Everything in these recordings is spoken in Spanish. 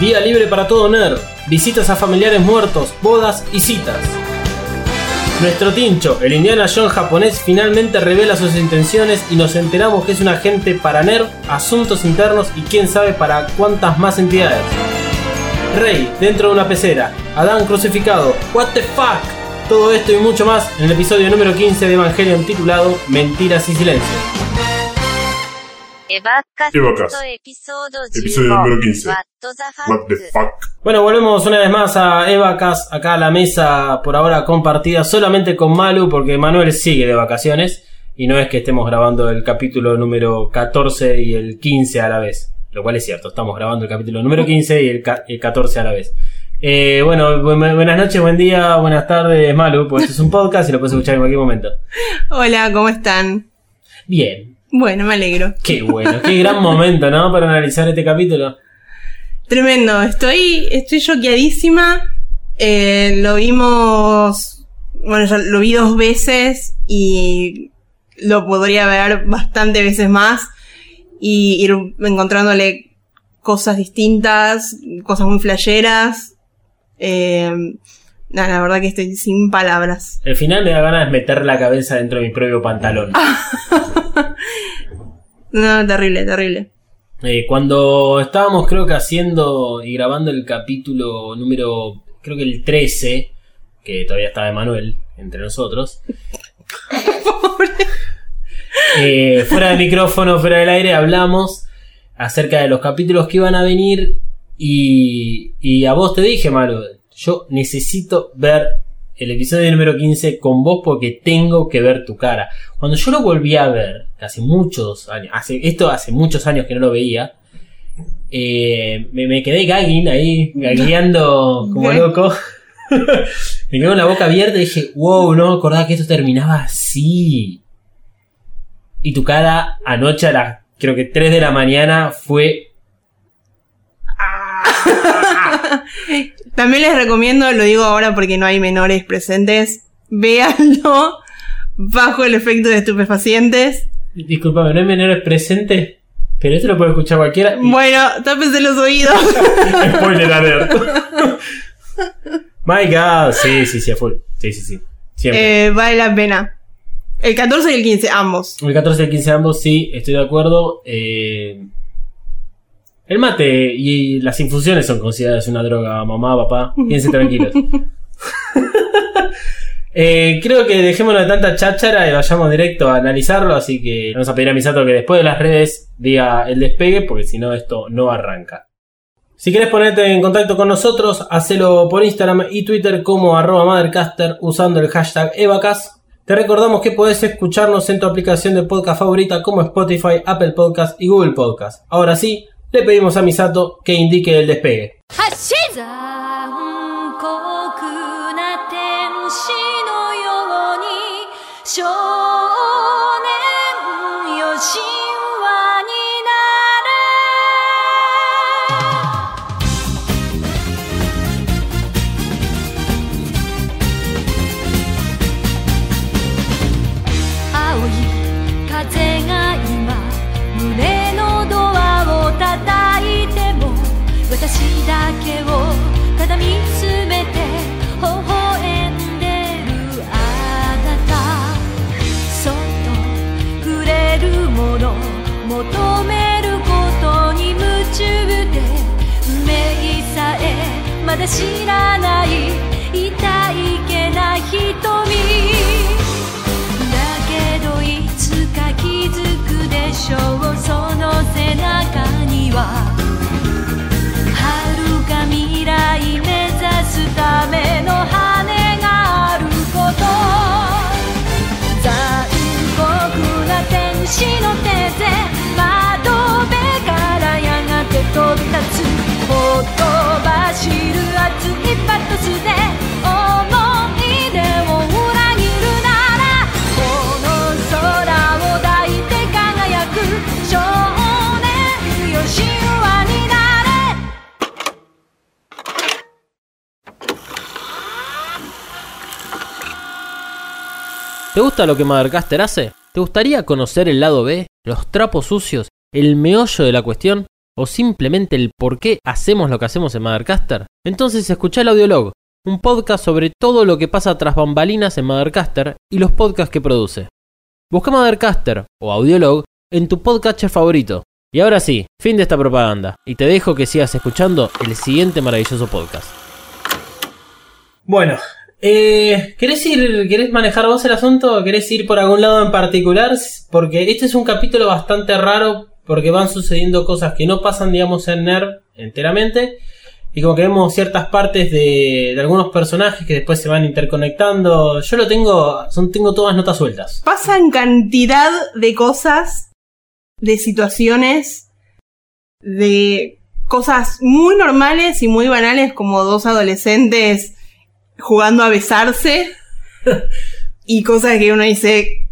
Día libre para todo nerd, visitas a familiares muertos, bodas y citas. Nuestro tincho, el Indiana Jones japonés, finalmente revela sus intenciones y nos enteramos que es un agente para NERV, asuntos internos y quién sabe para cuántas más entidades. Rey, dentro de una pecera, Adán crucificado, what the fuck. Todo esto y mucho más en el episodio número 15 de Evangelion titulado Mentiras y Silencio. Eva ¿Qué vacas? Episodio, número 15. What the, fuck? Bueno, volvemos una vez más a Evacas, acá a la mesa por ahora compartida solamente con Malu porque Manuel sigue de vacaciones y no es que estemos grabando el capítulo número 14 y el 15 a la vez, lo cual es cierto, estamos grabando el capítulo número 15 y el, el 14 a la vez. Eh, bueno, buenas noches, buen día, buenas tardes, Malu, pues este es un podcast y lo puedes escuchar en cualquier momento. Hola, ¿cómo están? Bien, bueno, me alegro. qué bueno, qué gran momento, ¿no? Para analizar este capítulo. Tremendo, estoy, estoy choqueadísima. Eh, lo vimos, bueno, ya lo vi dos veces y lo podría ver bastante veces más y ir encontrándole cosas distintas, cosas muy flasheras. Eh, nada, la verdad que estoy sin palabras. El final me da ganas de meter la cabeza dentro de mi propio pantalón. No, terrible, terrible. Eh, cuando estábamos creo que haciendo y grabando el capítulo número, creo que el 13, que todavía estaba Emanuel entre nosotros. Eh, fuera del micrófono, fuera del aire, hablamos acerca de los capítulos que iban a venir y, y a vos te dije, Malo, yo necesito ver el episodio número 15 con vos porque tengo que ver tu cara. Cuando yo lo volví a ver, hace muchos años, hace, esto hace muchos años que no lo veía, eh, me, me quedé gagging ahí, gagueando como loco. me quedé con la boca abierta y dije, wow, no me acordaba que esto terminaba así. Y tu cara anoche a las, creo que 3 de la mañana fue... También les recomiendo, lo digo ahora porque no hay menores presentes, véanlo bajo el efecto de estupefacientes. Disculpame, no hay menores presentes, pero esto lo puede escuchar cualquiera. y- Bueno, tápense los oídos. Spoiler alert. My God, sí, sí, sí, a full. Sí, sí, sí. Siempre. Eh, vale la pena. El 14 y el 15, ambos. El 14 y el 15 ambos, sí, estoy de acuerdo. Eh, el mate y las infusiones son consideradas una droga, mamá, papá. Piensen tranquilos. Eh, creo que dejémonos de tanta cháchara y vayamos directo a analizarlo, así que vamos a pedir a Misato que después de las redes diga el despegue, porque si no esto no arranca. Si quieres ponerte en contacto con nosotros, hacelo por Instagram y Twitter como arroba Mothercaster usando el hashtag Evacas. Te recordamos que podés escucharnos en tu aplicación de podcast favorita como Spotify, Apple Podcast y Google Podcast. Ahora sí, le pedimos a Misato que indique el despegue. けをただ見つめて微笑んでるあなたそっと触れるもの求めることに夢中で運命さえまだ知らない痛いけな瞳だけどいつか気づくでしょう。その背中にはな天使の手で窓辺からやがて飛び立つほとばしる熱いパトスで思い出を裏切るならこの空を抱いて輝く少年よ神話になれ ¿Te gusta lo que Mothercaster hace? ¿Te gustaría conocer el lado B, los trapos sucios, el meollo de la cuestión? o simplemente el por qué hacemos lo que hacemos en Mothercaster? Entonces escucha el Audiolog, un podcast sobre todo lo que pasa tras bambalinas en Mothercaster y los podcasts que produce. Busca Mothercaster o Audiolog en tu podcatcher favorito. Y ahora sí, fin de esta propaganda, y te dejo que sigas escuchando el siguiente maravilloso podcast. Bueno, eh, ¿querés ir, querés manejar vos el asunto? ¿Querés ir por algún lado en particular? Porque este es un capítulo bastante raro porque van sucediendo cosas que no pasan, digamos, en NERD enteramente. Y como que vemos ciertas partes de, de algunos personajes que después se van interconectando. Yo lo tengo, son, tengo todas notas sueltas. Pasan cantidad de cosas, de situaciones, de cosas muy normales y muy banales como dos adolescentes jugando a besarse y cosas que uno dice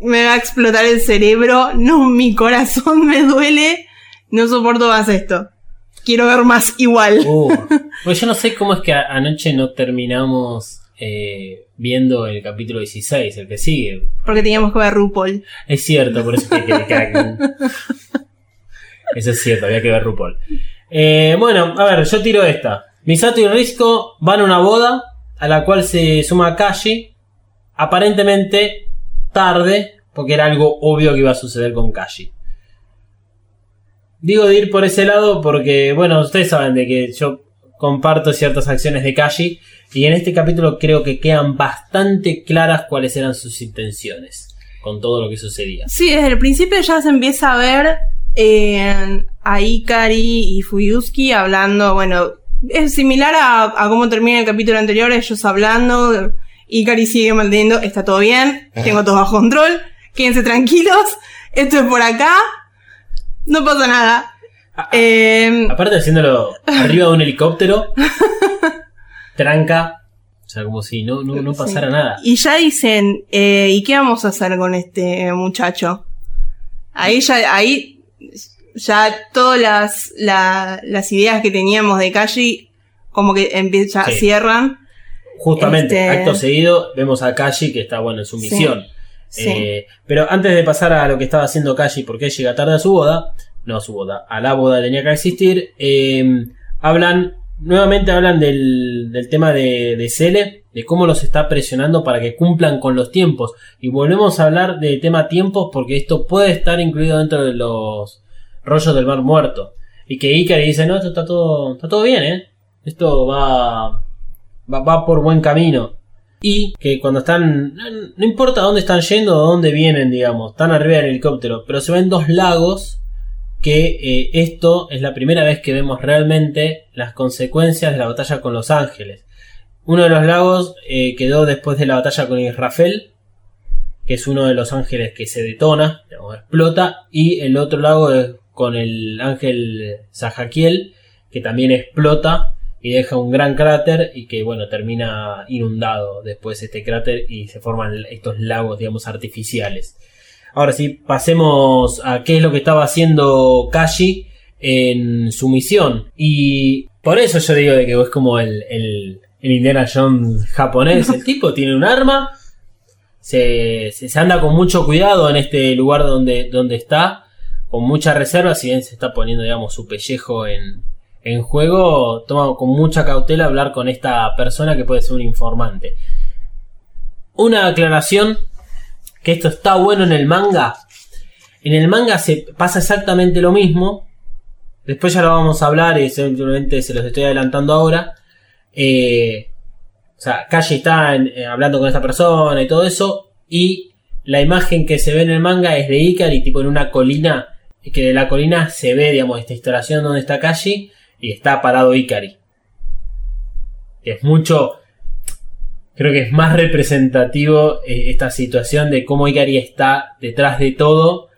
me va a explotar el cerebro, no, mi corazón me duele, no soporto más esto. Quiero ver más igual. Uh, pues yo no sé cómo es que anoche no terminamos eh, viendo el capítulo 16, el que sigue. Porque teníamos que ver RuPaul. Es cierto, por eso que, que- que- Eso es cierto, había que ver RuPaul. Eh, bueno, a ver, yo tiro esta. Misato y Risco van a una boda a la cual se suma Kashi. Aparentemente tarde, porque era algo obvio que iba a suceder con Kashi. Digo de ir por ese lado porque, bueno, ustedes saben de que yo comparto ciertas acciones de Kashi y en este capítulo creo que quedan bastante claras cuáles eran sus intenciones con todo lo que sucedía. Sí, desde el principio ya se empieza a ver eh, a Ikari y Fuyuski hablando, bueno, es similar a, a cómo termina el capítulo anterior, ellos hablando, Ikari sigue manteniendo, está todo bien, tengo todo bajo control, quédense tranquilos, esto es por acá, no pasa nada. Eh, Aparte haciéndolo arriba de un helicóptero, tranca, o sea, como si no, no, no pasara sí. nada. Y ya dicen, eh, ¿y qué vamos a hacer con este muchacho? Ahí ya, ahí ya todas las, la- las ideas que teníamos de Kashi como que empieza, Sí. cierran. Justamente, Este- acto seguido, vemos a Kashi que está bueno en su misión. Sí. Eh, pero antes de pasar a lo que estaba haciendo Kashi, porque llega tarde a su boda, no a su boda, a la boda tenía que existir, eh, hablan, nuevamente hablan del, del tema de, de Cele, de cómo los está presionando para que cumplan con los tiempos. Y volvemos a hablar de tema tiempos porque esto puede estar incluido dentro de los rollos del mar muerto. Y que Ikari dice, no, esto está todo, está todo bien, eh. Esto va, va, va por buen camino. Y que cuando están, no, importa dónde están yendo o dónde vienen, digamos, están arriba del helicóptero, pero se ven dos lagos que eh, esto es la primera vez que vemos realmente las consecuencias de la batalla con los ángeles. Uno de los lagos eh, quedó después de la batalla con Israfel, que es uno de los ángeles que se detona, explota, y el otro lago es con el ángel Zajaquiel, que también explota y deja un gran cráter y que bueno termina inundado después este cráter y se forman estos lagos digamos artificiales. Ahora sí pasemos a qué es lo que estaba haciendo Kashi en su misión. Y por eso yo digo de que es como el, el, el Indiana Jones japonés. El tipo tiene un arma se, se, se anda con mucho cuidado en este lugar donde, donde está con mucha reserva si bien se está poniendo digamos su pellejo en, en juego, toma con mucha cautela hablar con esta persona que puede ser un informante. Una aclaración, que esto está bueno en el manga. En el manga se pasa exactamente lo mismo. Después ya lo vamos a hablar y simplemente se los estoy adelantando ahora. Eh, o sea, Kashi está eh, hablando con esta persona y todo eso. Y la imagen que se ve en el manga es de Ikari, tipo en una colina. Que de la colina se ve, digamos, esta instalación donde está Kashi y está parado Ikari. Es mucho. Creo que es más representativo eh, esta situación de cómo Ikari está detrás de todo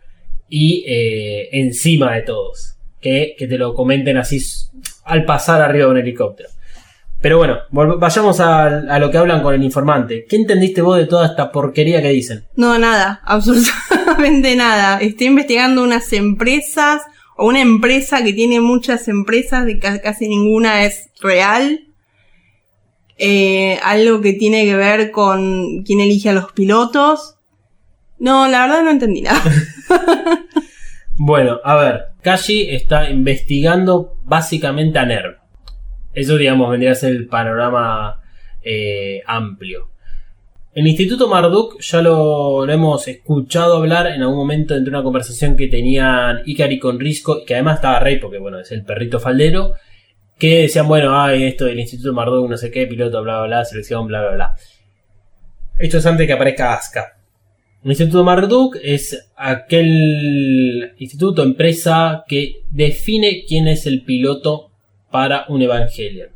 y eh, encima de todos. Que, que te lo comenten así al pasar arriba de un helicóptero. Pero bueno, vayamos a, a lo que hablan con el informante. ¿Qué entendiste vos de toda esta porquería que dicen? No, nada, absolutamente nada. Estoy investigando unas empresas o una empresa que tiene muchas empresas, de ca- casi ninguna es real. Eh, algo que tiene que ver con quién elige a los pilotos. No, la verdad no entendí nada. Bueno, a ver, Kashi está investigando básicamente a NERV. Eso, digamos, vendría a ser el panorama eh, amplio. El Instituto Marduk ya lo, hemos escuchado hablar en algún momento entre una conversación que tenían Ikari con Risco, y que además estaba Rey, porque bueno, es el perrito faldero, que decían, bueno, ay, esto del Instituto Marduk, no sé qué, piloto, bla, bla, bla, selección, bla, bla, bla. Esto es antes que aparezca Asuka. El Instituto Marduk es aquel instituto, empresa que define quién es el piloto para un Evangelion.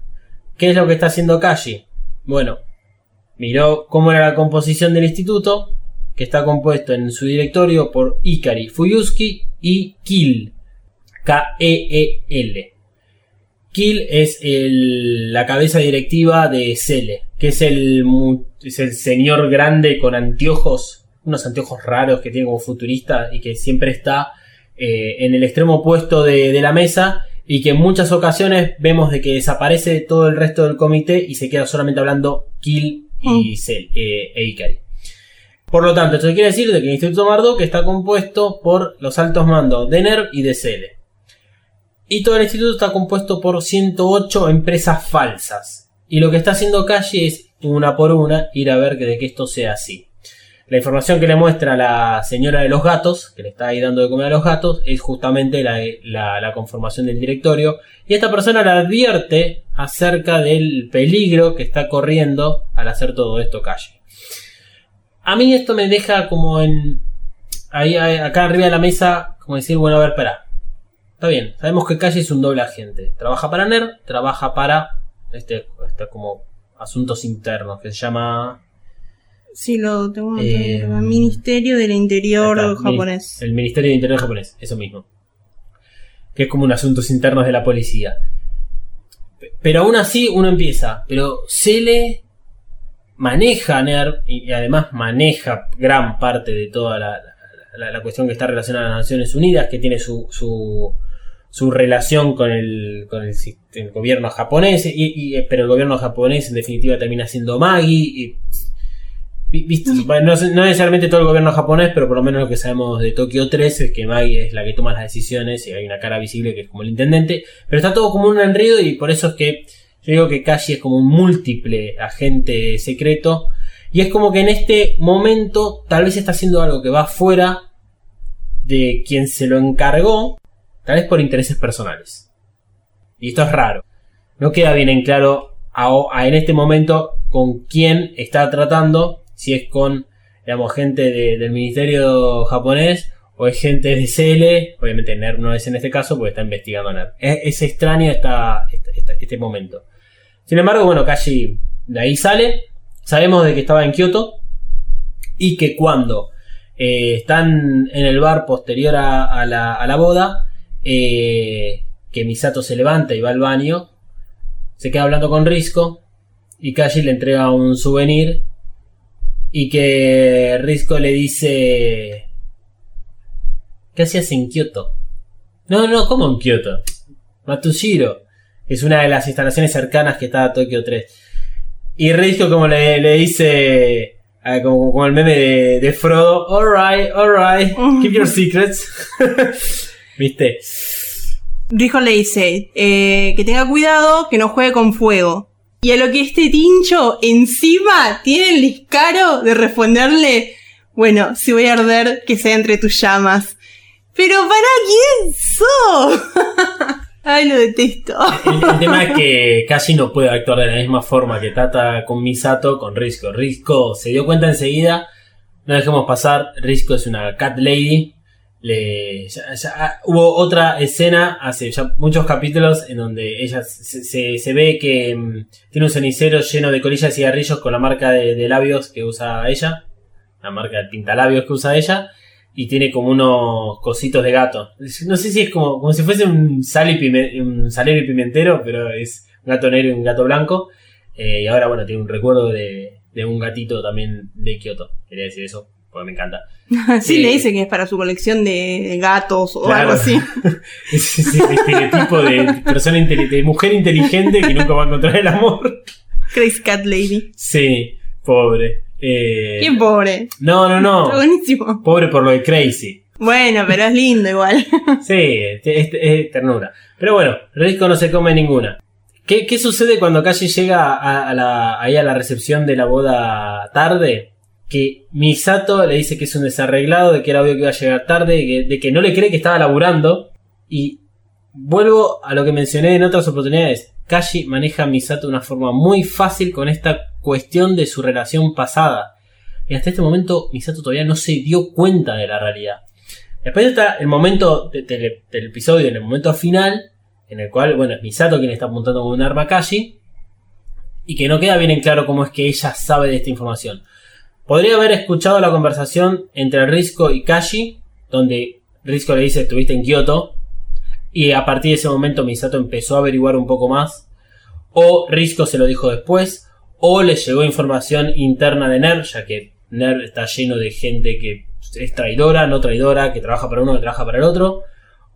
¿Qué es lo que está haciendo Kashi? Bueno, miró cómo era la composición del instituto, que está compuesto en su directorio por Ikari Fuyuski y Kill. K-E-E-L. Kill es la cabeza directiva de Cele, que es el, es el señor grande con anteojos, unos anteojos raros que tiene como futurista y que siempre está eh, en el extremo opuesto de, de la mesa y que en muchas ocasiones vemos de que desaparece todo el resto del comité y se queda solamente hablando Kill y Cel, eh, e Ikari. Por lo tanto, esto quiere decir de que el Instituto Marduk está compuesto por los altos mandos de NERV y de Cele. Y todo el instituto está compuesto por 108 empresas falsas. Y lo que está haciendo Kashi es, una por una, ir a ver que de que esto sea así. La información que le muestra la señora de los gatos, que le está ahí dando de comer a los gatos, es justamente la, la- la conformación del directorio. Y esta persona le advierte acerca del peligro que está corriendo al hacer todo esto Kashi. A mí esto me deja como en... Ahí, acá arriba de la mesa, como decir, bueno, a ver, espera. Está bien, sabemos que Calle es un doble agente. Trabaja para NER, trabaja para este, este como asuntos internos, que se llama Sí, lo tengo Eh, anotado. Ministerio del Interior está, japonés. El Ministerio de Interior japonés, eso mismo. Que es como un asuntos internos de la policía. Pero aún así uno empieza. Pero Cele maneja NERV y además maneja gran parte de toda la, la- la cuestión que está relacionada a las Naciones Unidas, que tiene su, su, su relación con el, con el, el gobierno japonés, y, y- pero el gobierno japonés en definitiva termina siendo Maggie. Y, No, necesariamente todo el gobierno japonés, pero por lo menos lo que sabemos de Tokio 3 es que Maggie es la que toma las decisiones y hay una cara visible que es como el intendente. Pero está todo como un enredo y por eso es que yo digo que Kashi es como un múltiple agente secreto. Y es como que en este momento tal vez está haciendo algo que va fuera de quien se lo encargó, tal vez por intereses personales. Y esto es raro. No queda bien en claro en este momento con quién está tratando, si es con, digamos, gente de- del ministerio japonés o es gente de CL, obviamente NERV no es en este caso porque está investigando a NERV. Es, extraño este momento. Sin embargo, bueno, Kashi de ahí sale, sabemos de que estaba en Kioto y que cuando eh, están en el bar posterior a, a la, a la boda, eh, que Misato se levanta y va al baño, se queda hablando con Risco y Kashi le entrega un souvenir y que Risco le dice ¿Qué hacías en Kioto? No, no, ¿cómo en Kioto? Matsushiro, es una de las instalaciones cercanas que está a Tokio 3. Y Risco como le, le dice como, como el meme de, de Frodo, alright, alright, keep your secrets. ¿Viste? Rijo le dice eh, que tenga cuidado, que no juegue con fuego. Y a lo que este tincho encima tiene el descaro de responderle, bueno, si voy a arder, que sea entre tus llamas. Pero ¿para quién sos? Ay, lo detesto. El, el tema es que Kashi no puede actuar de la misma forma que Tata con Misato con Risco. Risco se dio cuenta enseguida. No dejemos pasar. Risco es una cat lady. Ah, hubo otra escena hace ya muchos capítulos en donde ella se, se- ve que mm, tiene un cenicero lleno de colillas y cigarrillos con la marca de, labios que usa ella. La marca de pintalabios que usa ella. Y tiene como unos cositos de gato. No sé si es como, si fuese un, salero y pimentero, pero es un gato negro y un gato blanco. Eh, y ahora, bueno, tiene un recuerdo de un gatito también de Kioto. Quería decir eso, porque me encanta. Sí, Eh, le dice que es para su colección de gatos o Claro. algo así. Es ese estereotipo de persona de mujer inteligente que nunca va a encontrar el amor. Crazy Cat Lady. Sí, pobre. Eh, Qué pobre. no, no, Está no. buenísimo. Pobre por lo de Crazy. Bueno, pero es lindo igual. Sí, es, es- es ternura. Pero bueno, Risco no se come ninguna. ¿Qué, qué sucede cuando Kashi llega a, a la, ahí a la recepción de la boda tarde? Que Misato le dice que es un desarreglado, de que era obvio que iba a llegar tarde, de que, de que no le cree que estaba laburando. Y vuelvo a lo que mencioné en otras oportunidades. Kashi maneja a Misato de una forma muy fácil con esta cuestión de su relación pasada. Y hasta este momento Misato todavía no se dio cuenta de la realidad. Después está el momento de- de- del episodio, en el momento final, en el cual, bueno, es Misato quien está apuntando con un arma a Kashi. Y que no queda bien en claro cómo es que ella sabe de esta información. Podría haber escuchado la conversación entre Risco y Kashi, donde Risco le dice estuviste en Kioto. Y a partir de ese momento Misato empezó a averiguar un poco más. O Risco se lo dijo después. O le llegó información interna de NER, ya que NER está lleno de gente que es traidora, no traidora, que trabaja para uno, que trabaja para el otro.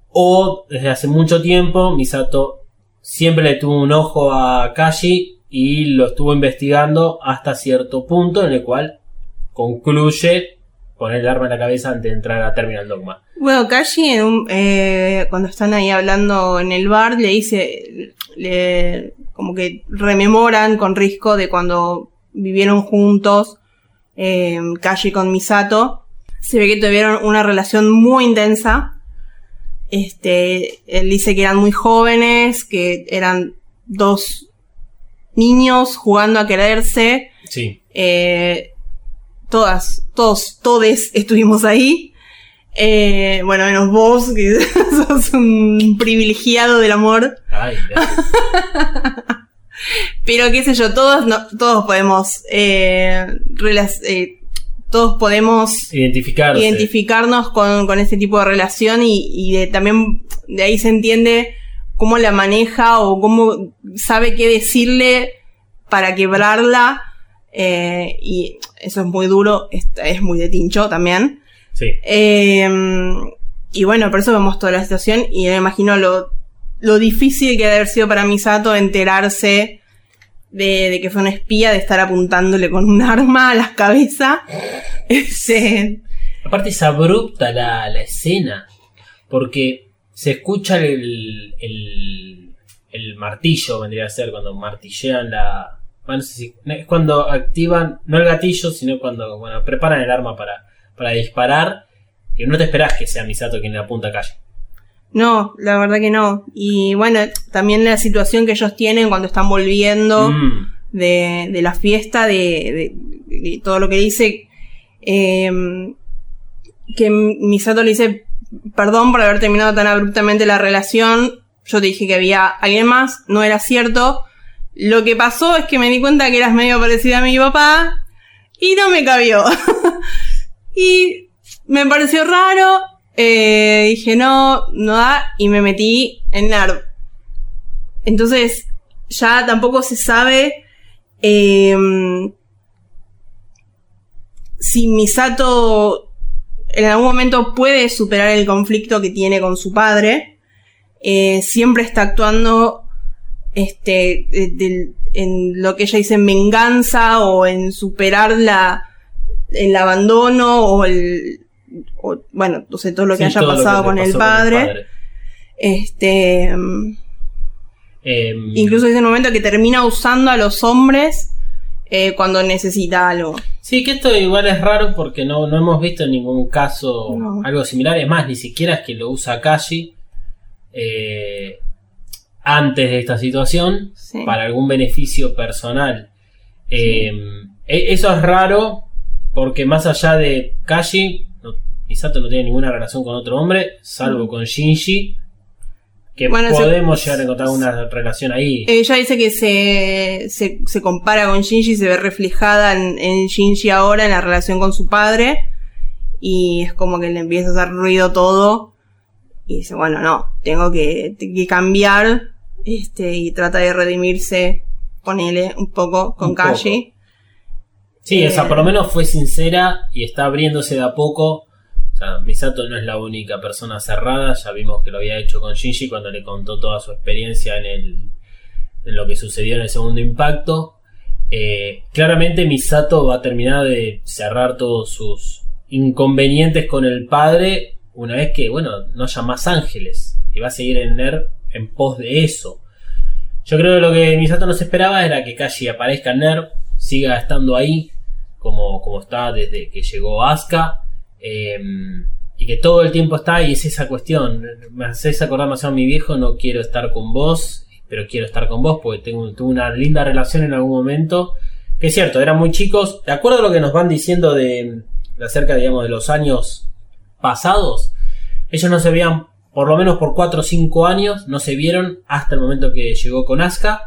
O desde hace mucho tiempo Misato siempre le tuvo un ojo a Kashi y lo estuvo investigando hasta cierto punto en el cual concluye poner el arma en la cabeza antes de entrar a Terminal Dogma. Bueno, Kashi, en un- eh, cuando están ahí hablando en el bar, le dice, le, como que rememoran con Risco de cuando vivieron juntos, eh, Kashi con Misato. Se ve que tuvieron una relación muy intensa. Este, él dice que eran muy jóvenes, que eran dos niños jugando a quererse. Sí. Eh, todas, todos, todes estuvimos ahí. Eh, bueno, menos vos, que sos un privilegiado del amor. Ay. Pero qué sé yo, todos, no, todos podemos, eh, eh, todos podemos identificarnos con, con ese tipo de relación y, y de- también de ahí se entiende cómo la maneja o cómo sabe qué decirle para quebrarla. Eh, y eso es muy duro, es, es muy de tincho también. Sí. Eh, y bueno, por eso vemos toda la situación y me imagino lo, lo difícil que debe haber sido para Misato enterarse de, de que fue una espía, de estar apuntándole con un arma a la cabeza. Este, Aparte es abrupta la, la escena. Porque se escucha el, el, el martillo, vendría a ser, cuando martillean la... Bueno, no sé si- es cuando activan, no el gatillo, sino cuando bueno, preparan el arma para, para disparar. Y no te esperás que sea Misato quien le apunta a calle. no, la verdad que no. Y bueno, también la situación que ellos tienen cuando están volviendo. Mm, de, de la fiesta, de, de- de todo lo que dice. eh, que Misato le dice perdón por haber terminado tan abruptamente la relación. Yo te dije que había alguien más, no era cierto. Lo que pasó es que me di cuenta que eras medio parecida a mi papá y no me cabió. y me pareció raro. eh, dije no, no da y me metí en NERV. Entonces, ya tampoco se sabe eh, si Misato en algún momento puede superar el conflicto que tiene con su padre. Eh, siempre está actuando este, de- en lo que ella dice en venganza o en superar la, el abandono o el, o, bueno, no sé, todo lo que sí, haya pasado con, el padre. Este, Em, Incluso es el momento que termina usando a los hombres eh, cuando necesita algo. Sí, que esto igual es raro porque no, no hemos visto en ningún caso No. algo similar. Es más, ni siquiera es que lo usa Kashi eh, antes de esta situación Sí. para algún beneficio personal. Eh, e- eso es raro porque más allá de Kashi, no, Misato no tiene ninguna relación con otro hombre, salvo con Shinji. Que Bueno, se- podemos llegar a encontrar una relación ahí. Ella dice que se, se, se compara con Shinji, se ve reflejada en, en Shinji ahora en la relación con su padre. Y es como que le empieza a hacer ruido todo. Y dice, bueno, no, tengo que, que cambiar. Este, y trata de redimirse, ponele un poco con Un poco. Kashi. Sí, Eh, o sea, por lo menos fue sincera y está abriéndose de a poco. O sea, Misato no es la única persona cerrada, ya vimos que lo había hecho con Shinji cuando le contó toda su experiencia en, el, en lo que sucedió en el segundo impacto. Eh, claramente Misato va a terminar de cerrar todos sus inconvenientes con el padre una vez que, bueno, no haya más ángeles. Y va a seguir en NER en pos de eso. Yo creo que lo que Misato nos esperaba era que Kashi aparezca en siga estando ahí, como, como está desde que llegó Asuka. eh, y que todo el tiempo está, y es esa cuestión. Me haces acordar demasiado a mi viejo, no quiero estar con vos, pero quiero estar con vos porque tengo, tuve una linda relación en algún momento. Que es cierto, eran muy chicos. De acuerdo a lo que nos van diciendo de, de acerca, digamos, de los años pasados, ellos no se veían, por lo menos por 4 o 5 años, no se vieron hasta el momento que llegó con Asuka.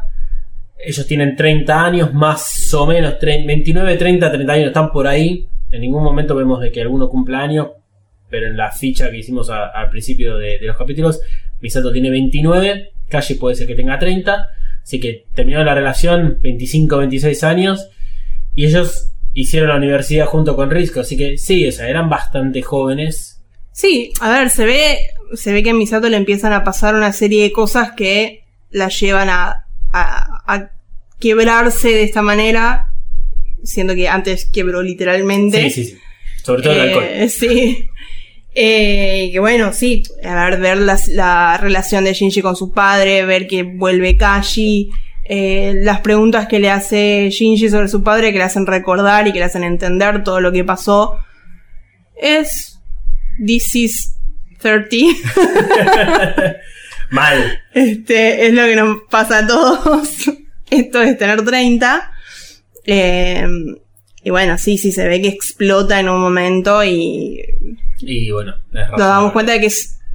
Ellos tienen 30 años, más o menos, 30, 29, 30, 30 años, están por ahí. En ningún momento vemos de que alguno cumpla años, pero en la ficha que hicimos al principio de, los capítulos, Misato tiene 29, Kashi puede ser que tenga 30, así que terminó la relación 25, 26 años, y ellos hicieron la universidad junto con Risco, así que sí, o eran bastante jóvenes. Sí, a ver, se ve, se ve que a Misato le empiezan a pasar una serie de cosas que la llevan a, a, a quebrarse de esta manera, siendo que antes quebró literalmente. Sí, sí, sí. Sobre todo el Eh, alcohol. Sí. Eh, que bueno, sí, a ver, ver las- la, relación de Shinji con su padre, ver que vuelve Kashi, eh, las preguntas que le hace Shinji sobre su padre que le hacen recordar y que le hacen entender todo lo que pasó. Es This is 30. Mal. Este, es lo que nos pasa a todos. Esto es tener 30. Em, y bueno, sí, sí, se ve que explota en un momento y. Y bueno, Nos damos cuenta de que,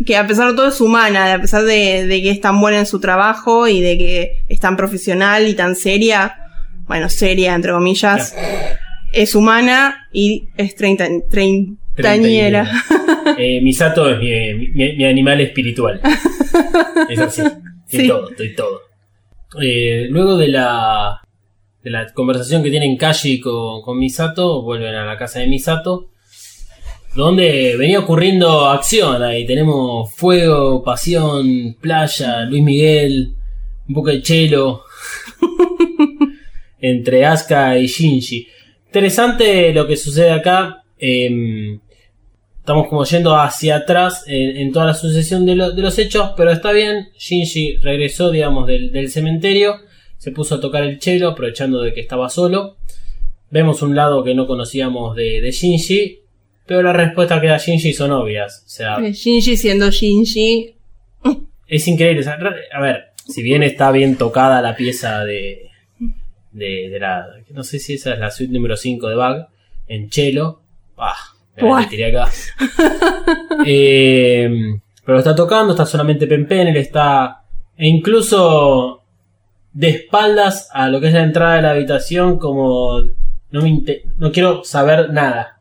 que a pesar de todo es humana, a pesar de, que es tan buena en su trabajo y de que es tan profesional y tan seria, bueno, seria entre comillas, es humana y es 30, 30 Tañera. Eh, Misato es mi, animal espiritual. Es así. Estoy todo, estoy todo. Eh, luego de la, de la conversación que tienen Kashi con, con Misato, vuelven a la casa de Misato. Donde venía ocurriendo acción ahí. Tenemos fuego, pasión, playa, Luis Miguel, un poco de chelo. entre Asuka y Shinji. Interesante lo que sucede acá. Em, estamos como yendo hacia atrás en, en toda la sucesión de, lo- de los hechos, pero está bien. Shinji regresó, digamos, del, del cementerio. Se puso a tocar el chelo, aprovechando de que estaba solo. Vemos un lado que no conocíamos de, de Shinji, pero las respuestas que da Shinji son obvias. O sea, Shinji siendo Shinji. es increíble. a ver, si bien está bien tocada la pieza de, de, de la. No sé si esa es la suite número 5 de Bug, en Chelo. Ah, la tiré acá. Eh, pero está tocando, está solamente Pempen, él está. E incluso de espaldas a lo que es la entrada de la habitación, como. No, me no quiero saber nada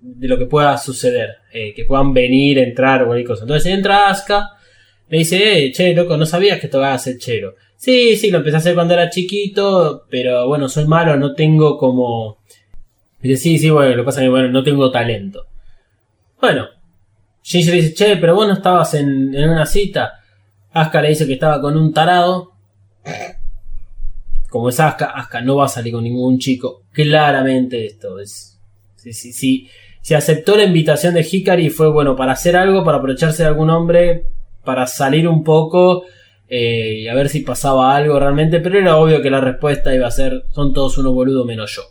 de lo que pueda suceder. eh, que puedan venir, entrar o cualquier cosa. Entonces entra Asuka, le dice, eh, che, loco, no sabías que tocabas el chelo. Sí, sí, lo empecé a hacer cuando era chiquito, pero bueno, soy malo, no tengo como... Dice, sí, sí, bueno, lo que pasa es que bueno, no tengo talento. Bueno, le dice, che, pero vos no estabas en, en una cita. Asuka le dice que estaba con un tarado. Como es Asuka, Asuka no va a salir con ningún chico. Claramente esto es... Sí, sí. Si aceptó la invitación de Hikari fue bueno para hacer algo, para aprovecharse de algún hombre, para salir un poco eh, y a ver si pasaba algo realmente, pero era obvio que la respuesta iba a ser son todos unos boludos menos yo.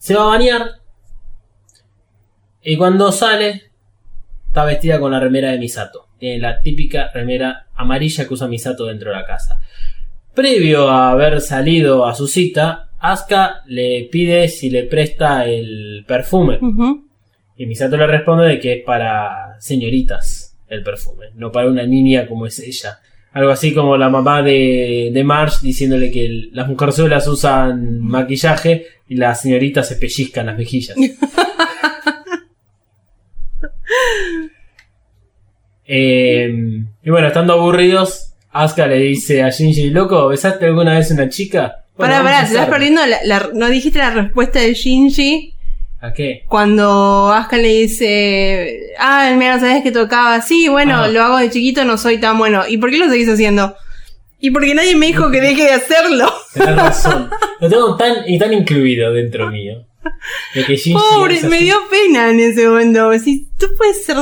Se va a bañar y cuando sale está vestida con la remera de Misato. Tiene la típica remera amarilla que usa Misato dentro de la casa. Previo a haber salido a su cita, Asuka le pide si le presta el perfume. Y Misato le responde de que es para señoritas el perfume, no para una niña como es ella. Algo así como la mamá de, de Marge diciéndole que el- las mujerzuelas usan maquillaje y las señoritas se pellizcan las mejillas. Eh, y bueno, estando aburridos, Asuka le dice a Shinji, loco, ¿besaste alguna vez a una chica? Bueno, Pará, pará, te estás hacerlo". perdiendo la, la- no dijiste la respuesta de Shinji ¿A qué? cuando Asuka le dice, ah, mira, sabes que tocaba, sí, bueno, Ajá. lo hago de chiquito, no soy tan bueno. ¿Y por qué lo seguís haciendo? Y porque nadie me dijo que deje de hacerlo. Tenés razón. Lo tengo tan y tan incluido dentro mío. De que Pobre, me dio pena en ese momento. Si tú puedes ser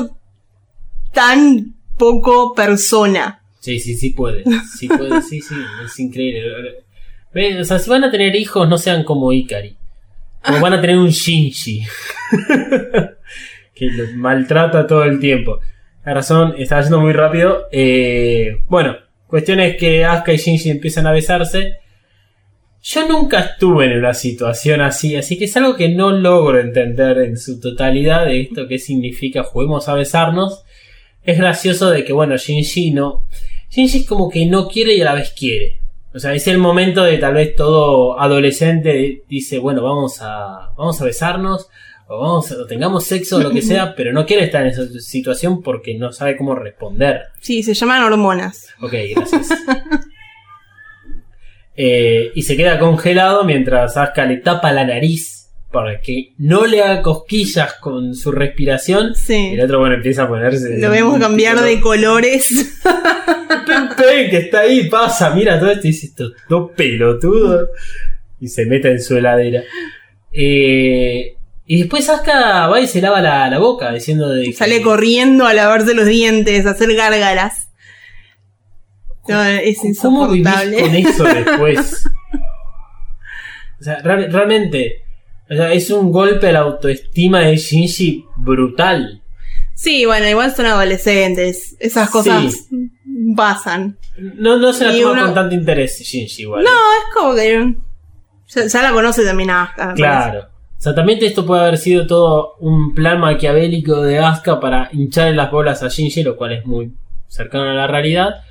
tan poco persona. Sí, sí, sí puede. Sí puede, sí, sí. Es increíble. O sea, si van a tener hijos, no sean como Ikari. Como van a tener un Shinji. que los maltrata todo el tiempo. La razón, estaba yendo muy rápido. Eh, bueno, cuestión es que Asuka y Shinji empiezan a besarse. Yo nunca estuve en una situación así, así que es algo que no logro entender en su totalidad de esto que significa juguemos a besarnos. Es gracioso de que, bueno, Shinji no. Shinji es como que no quiere y a la vez quiere. O sea, es el momento de tal vez todo adolescente dice, bueno, vamos a, vamos a besarnos, o vamos, o tengamos sexo o lo que sea, pero no quiere estar en esa situación porque no sabe cómo responder. Sí, se llaman hormonas. Ok, gracias. Eh, y se queda congelado mientras Asuka le tapa la nariz para que no le haga cosquillas con su respiración. Sí. Y el otro, bueno, empieza a ponerse. Lo vemos cambiar de colores. Pen, pen, que está ahí, pasa, mira todo esto y dice esto, todo pelotudo. Y se mete en su heladera. Eh, y después Asuka va y se lava la, la boca diciendo de que- Sale corriendo a lavarse los dientes, a hacer gárgaras. No, es ¿Cómo vivís insoportable. con eso después? o sea, real- realmente, o sea, es un golpe a la autoestima de Shinji brutal. Sí, bueno, igual son adolescentes. Esas cosas pasan. No, no se la toma uno- con tanto interés Shinji igual. No, es como que. Ya, ya la conoce también a Asuka, Claro. O sea, también esto puede haber sido todo un plan maquiavélico de Asuka para hincharle las bolas a Shinji, lo cual es muy cercano a la realidad.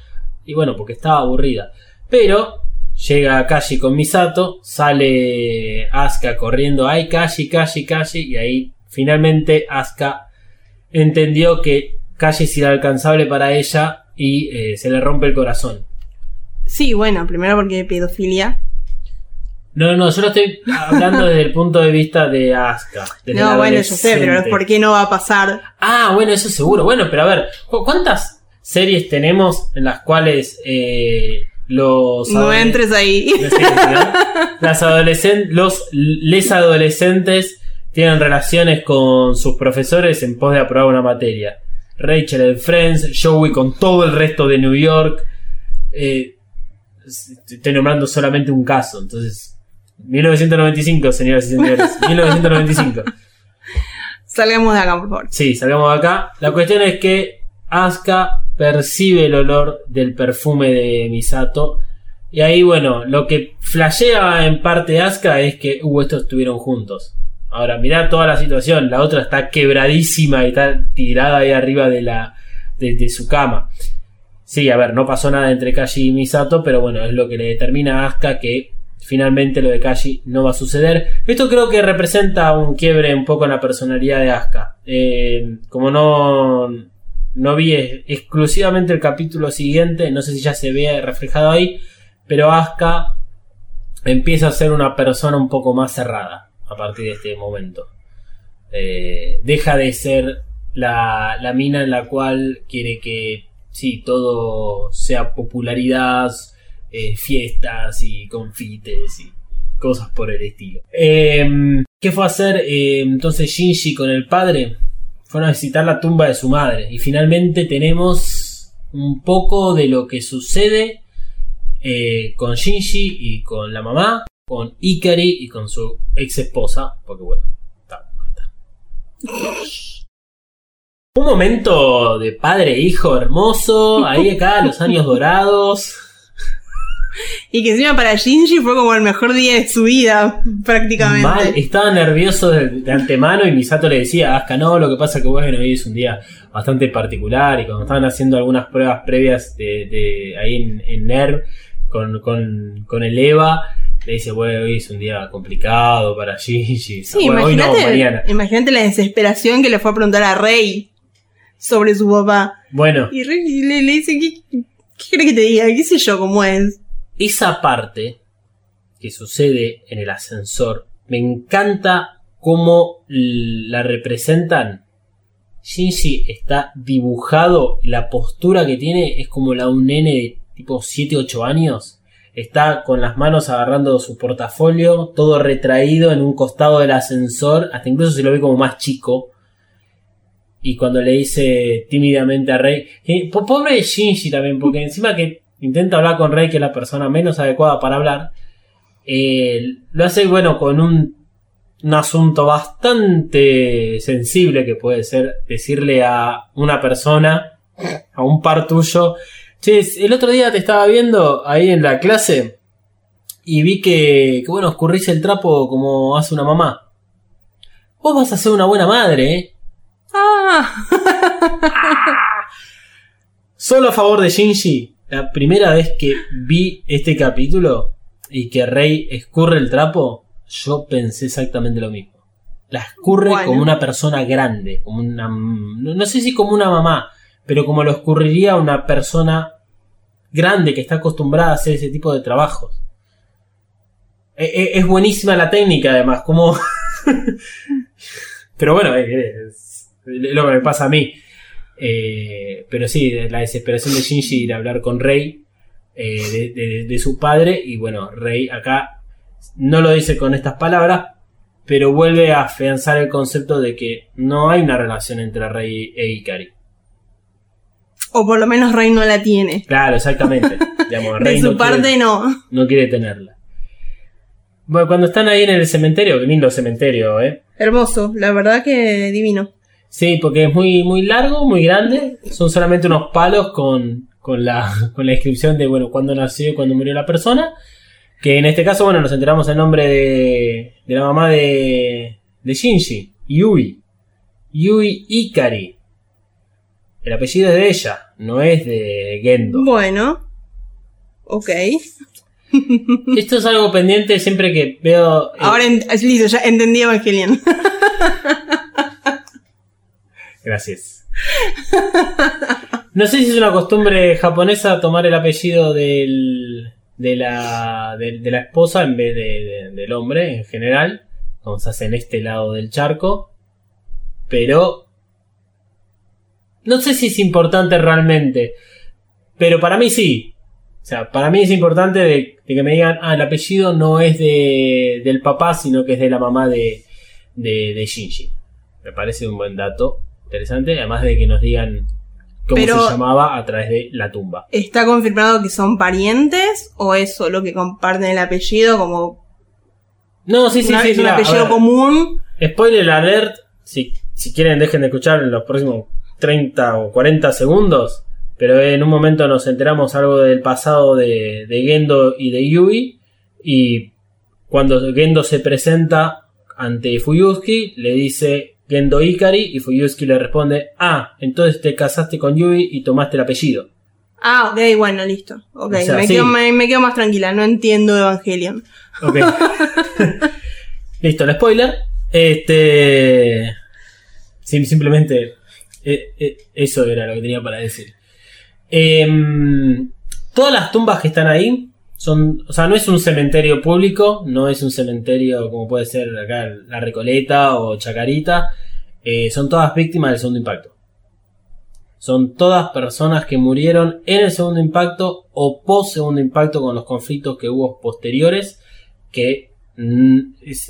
Y bueno, porque estaba aburrida. Pero llega Kashi con Misato, sale Asuka corriendo, ay Kashi, Kashi, Kashi, y ahí finalmente Asuka entendió que Kashi es inalcanzable para ella y eh, se le rompe el corazón. Sí, bueno, primero porque pedofilia. No, no, no, yo lo estoy hablando desde el punto de vista de Asuka. No, bueno, yo sé, pero. ¿por qué no va a pasar? Ah, bueno, eso seguro. Bueno, pero a ver, ¿cu- ¿cuántas series tenemos en las cuales eh, los No entres ahí. ¿no? las adolescentes, los les adolescentes tienen relaciones con sus profesores en pos de aprobar una materia. Rachel en Friends, Joey con todo el resto de New York. Eh, estoy nombrando solamente un caso, entonces 1995, señoras y señores, 1995. Salgamos de acá, por favor. Sí, salgamos de acá. La cuestión es que Asuka percibe el olor del perfume de Misato. Y ahí, bueno, lo que flashea en parte Asuka es que, uh, estos estuvieron juntos. Ahora, mirá toda la situación. La otra está quebradísima y está tirada ahí arriba de la de, de su cama. Sí, a ver, no pasó nada entre Kashi y Misato, pero bueno, es lo que le determina a Asuka que finalmente lo de Kashi no va a suceder. Esto creo que representa un quiebre un poco en la personalidad de Asuka. Eh, como no, no vi ex- exclusivamente el capítulo siguiente, no sé si ya se ve reflejado ahí, pero Asuka empieza a ser una persona un poco más cerrada a partir de este momento. Eh, deja de ser la, la mina en la cual quiere que sí, todo sea popularidad, eh, fiestas y confites y cosas por el estilo. Eh, ¿Qué fue a hacer eh, entonces Shinji con el padre? Fueron a visitar la tumba de su madre y finalmente tenemos un poco de lo que sucede eh, con Shinji y con la mamá, con Ikari y con su ex esposa, porque bueno, está muerta. Un momento de padre e hijo hermoso, ahí acá, los años dorados. Y que encima para Shinji fue como el mejor día de su vida, prácticamente. Mal, estaba nervioso de, de antemano y Misato le decía a Asuka, no, lo que pasa que bueno, hoy es un día bastante particular y cuando estaban haciendo algunas pruebas previas de, de ahí en, en NERV con, con, con el EVA, le dice, bueno, hoy es un día complicado para Shinji. Sí, Bueno, hoy no, imagínate, imagínate la desesperación que le fue a preguntar a Rey sobre su papá. Bueno, Y Rey le, le dice, ¿qué, ¿qué crees que te diga? ¿Qué sé yo cómo es? Esa parte que sucede en el ascensor, me encanta cómo la representan. Shinji está dibujado, la postura que tiene es como la de un nene de tipo 7-8 años. está con las manos agarrando su portafolio, todo retraído en un costado del ascensor, hasta incluso se lo ve como más chico. Y cuando le dice tímidamente a Rey, po- pobre Shinji también, porque encima que intenta hablar con Rey, que es la persona menos adecuada para hablar, eh, lo hace, bueno, con un, un asunto bastante sensible que puede ser decirle a una persona, a un par tuyo, che, el otro día te estaba viendo ahí en la clase y vi que, que bueno, escurrís el trapo como hace una mamá. Vos vas a ser una buena madre, ¿eh? Ah, Solo a favor de Shinji, la primera vez que vi este capítulo y que Rey escurre el trapo, yo pensé exactamente lo mismo. La escurre Bueno. como una persona grande, como una... No, sé si como una mamá, pero como lo escurriría una persona grande que está acostumbrada a hacer ese tipo de trabajos. E- e- Es buenísima la técnica además, como... pero bueno, es, es lo que me pasa a mí. Eh, pero sí, la desesperación de Shinji ir a hablar con Rey eh, de, de- de su padre. Y bueno, Rey acá no lo dice con estas palabras, pero vuelve a afianzar el concepto de que no hay una relación entre Rey e Ikari. o por lo menos Rey no la tiene. Claro, exactamente. Digamos, Rey De su no parte quiere, no. no quiere tenerla. Bueno, cuando están ahí en el cementerio, lindo cementerio, ¿eh? Hermoso, la verdad que divino. Sí, porque es muy, muy largo, muy grande. Son solamente unos palos con, con, la, con la descripción de, bueno, cuándo nació y cuándo murió la persona. Que en este caso, bueno, nos enteramos el nombre de, de la mamá de, de Shinji, Yui. Yui Ikari. El apellido es de ella, no es de Gendo. Bueno. Ok. Esto es algo pendiente siempre que veo... eh, Ahora en- listo, ya entendí Evangelion. Gracias. No sé si es una costumbre japonesa tomar el apellido de, la, de, la esposa en vez de, de- del hombre en general, como se hace en este lado del charco, pero no sé si es importante realmente, pero para mí sí. O sea, para mí es importante de, que me digan, ah, el apellido no es de, del papá, sino que es de la mamá de Shinji. Me parece un buen dato interesante, además de que nos digan cómo Pero- se llamaba a través de la tumba. ¿Está confirmado que son parientes o es solo que comparten el apellido como No, sí, sí, una- sí, es un apellido ver, común? Spoiler alert, si, si quieren dejen de escuchar en los próximos 30 o 40 segundos, pero en un momento nos enteramos algo del pasado de, de Gendo y de Yui, y cuando Gendo se presenta ante Fuyuski, le dice Gendo Ikari, y Fuyuski le responde, ah, entonces te casaste con Yui y tomaste el apellido. Ah, ok, bueno, listo. Ok, O sea, me, sí. quedo, me, me quedo más tranquila, no entiendo Evangelion. Ok. Listo, el spoiler. Este. sim- simplemente. eh, eh, eso era lo que tenía para decir. Em, todas las tumbas que están ahí son. O sea, no es un cementerio público, no es un cementerio como puede ser acá La Recoleta o Chacarita. eh, son todas víctimas del segundo impacto. Son todas personas que murieron en el segundo impacto o post segundo impacto con los conflictos que hubo posteriores que mm,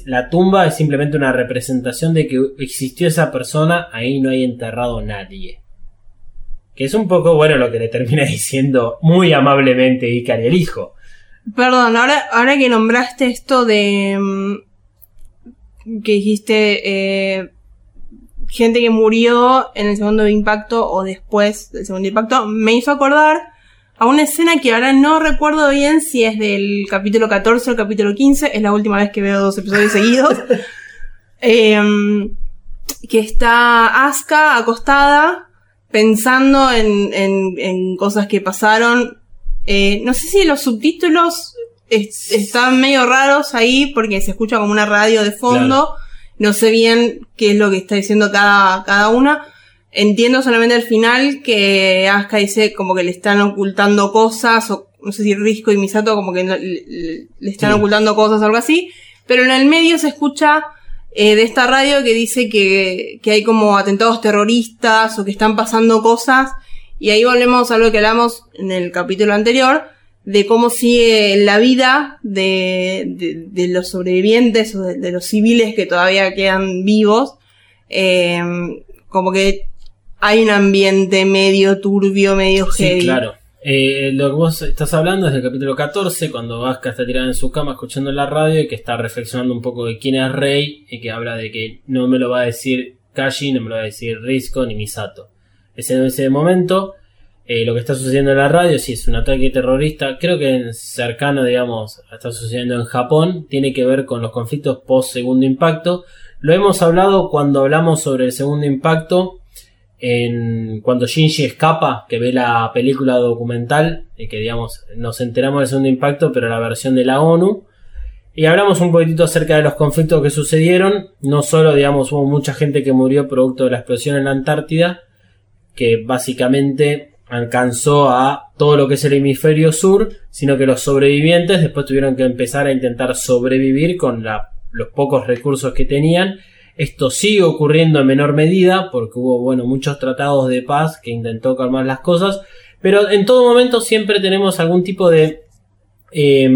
la tumba es simplemente una representación de que existió esa persona, ahí no hay enterrado nadie. Que es un poco bueno lo que le termina diciendo muy amablemente Ikari el hijo. Perdón, ahora, ahora que nombraste esto de mm, que dijiste eh, gente que murió en el segundo impacto o después del segundo impacto, me hizo acordar a una escena que ahora no recuerdo bien si es del capítulo 14 o el capítulo 15, es la última vez que veo dos episodios seguidos. Em, que está Asuka acostada pensando en, en, en cosas que pasaron. Eh, no sé si los subtítulos es- están medio raros ahí porque se escucha como una radio de fondo. No sé bien qué es lo que está diciendo cada, cada una. Entiendo solamente al final que Asuka dice como que le están ocultando cosas, o no sé si Risco y Misato como que le, le- le están Sí. ocultando cosas o algo así. Pero en el medio se escucha eh, de esta radio que dice que, que hay como atentados terroristas o que están pasando cosas. Y ahí volvemos a lo que hablamos en el capítulo anterior, de cómo sigue la vida de, de, de los sobrevivientes o de, de los civiles que todavía quedan vivos. Eh, como que hay un ambiente medio turbio, medio heavy. Sí, claro. Eh, lo que vos estás hablando es del capítulo 14, cuando Vasca está tirada en su cama escuchando la radio y que está reflexionando un poco de quién es Rey y que habla de que no me lo va a decir Kashi, no me lo va a decir Risco ni Misato. Ese, ese momento, eh, lo que está sucediendo en la radio, si es un ataque terrorista, creo que cercano, digamos, está sucediendo en Japón, tiene que ver con los conflictos post segundo impacto. Lo hemos hablado cuando hablamos sobre el segundo impacto en cuando Shinji escapa, que ve la película documental, y que digamos, nos enteramos del segundo impacto, pero la versión de la ONU. Y hablamos un poquitito acerca de los conflictos que sucedieron. No solo, digamos, hubo mucha gente que murió producto de la explosión en la Antártida, que básicamente alcanzó a todo lo que es el hemisferio sur, sino que los sobrevivientes después tuvieron que empezar a intentar sobrevivir con los pocos recursos que tenían. Esto sigue ocurriendo en menor medida porque hubo, bueno, muchos tratados de paz que intentó calmar las cosas, pero en todo momento siempre tenemos algún tipo de, eh,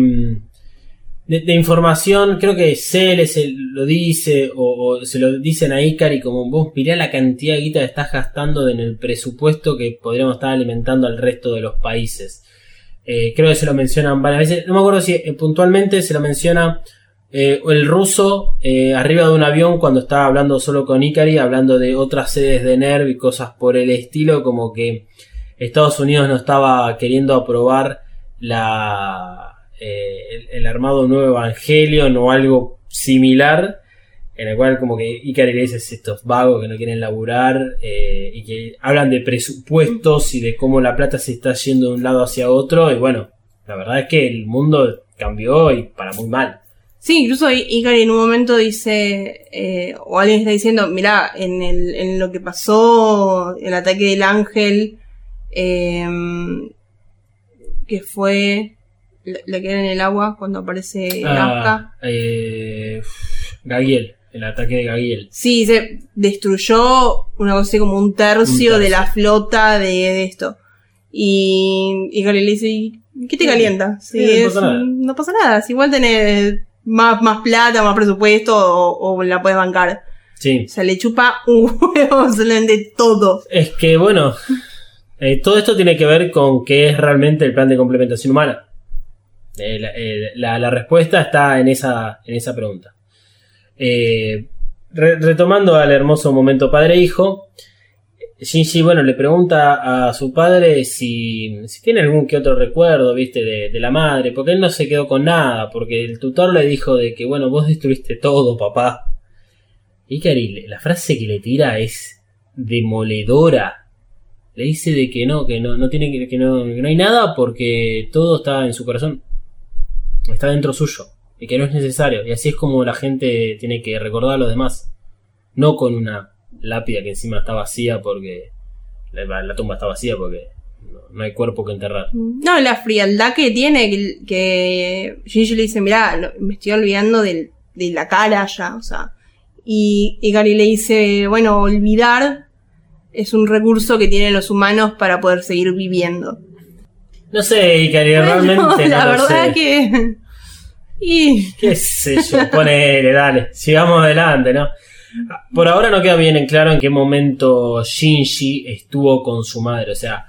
de, información, creo que Cele se lo dice o, se lo dicen a Ikari como vos mirá la cantidad de guita que estás gastando en el presupuesto que podríamos estar alimentando al resto de los países. Eh, creo que se lo mencionan varias veces, no me acuerdo si eh, puntualmente se lo menciona eh, el ruso arriba de un avión cuando estaba hablando solo con Ikari, hablando de otras sedes de NERV y cosas por el estilo, como que Estados Unidos no estaba queriendo aprobar la, eh, el, armado nuevo Evangelion o algo similar, en el cual como que Ikari le dice estos vagos que no quieren laburar y que hablan de presupuestos y de cómo la plata se está yendo de un lado hacia otro y bueno, la verdad es que el mundo cambió y para muy mal. Sí, incluso Ikari en un momento dice, eh, o alguien está diciendo, mirá, en, lo que pasó, el ataque del ángel, eh, que fue la que era en el agua cuando aparece ah, eh, Gagiel, el ataque de Gagiel. Sí, se destruyó una cosa así como un tercio, un tercio. de la flota de, de esto. Y Ikari le dice, ¿qué te calienta? Sí, no, es, pasa nada. no pasa nada, si igual tenés más, más plata, más presupuesto o, o, la puedes bancar. Sí. O sea, le chupa un huevo absolutamente todo. Es que, bueno, eh, todo esto tiene que ver con qué es realmente el plan de complementación humana. Eh, la, eh, la, respuesta está en esa, en esa pregunta. Re, retomando al hermoso momento padre-hijo, Shinji, bueno, le pregunta a su padre si, tiene algún que otro recuerdo, viste, de, la madre, porque él no se quedó con nada, porque el tutor le dijo de que, bueno, vos destruiste todo, papá. Y Ikari, la frase que le tira es demoledora. Le dice de que no, que no, no tiene que no, que no hay nada porque todo está en su corazón. Está dentro suyo. Y que no es necesario. Y así es como la gente tiene que recordar a los demás. No con una lápida que encima está vacía porque la, la tumba está vacía porque no, hay cuerpo que enterrar. No, la frialdad que tiene, que, que Shinji le dice, mirá, me estoy olvidando de, de la cara ya, o sea. Y, y Gary le dice, bueno, olvidar es un recurso que tienen los humanos para poder seguir viviendo. No sé, bueno, realmente la no verdad sé. que... Y... ¿Qué sé yo? Ponele, dale. Sigamos adelante, ¿no? Por ahora no queda bien en claro en qué momento Shinji estuvo con su madre. O sea,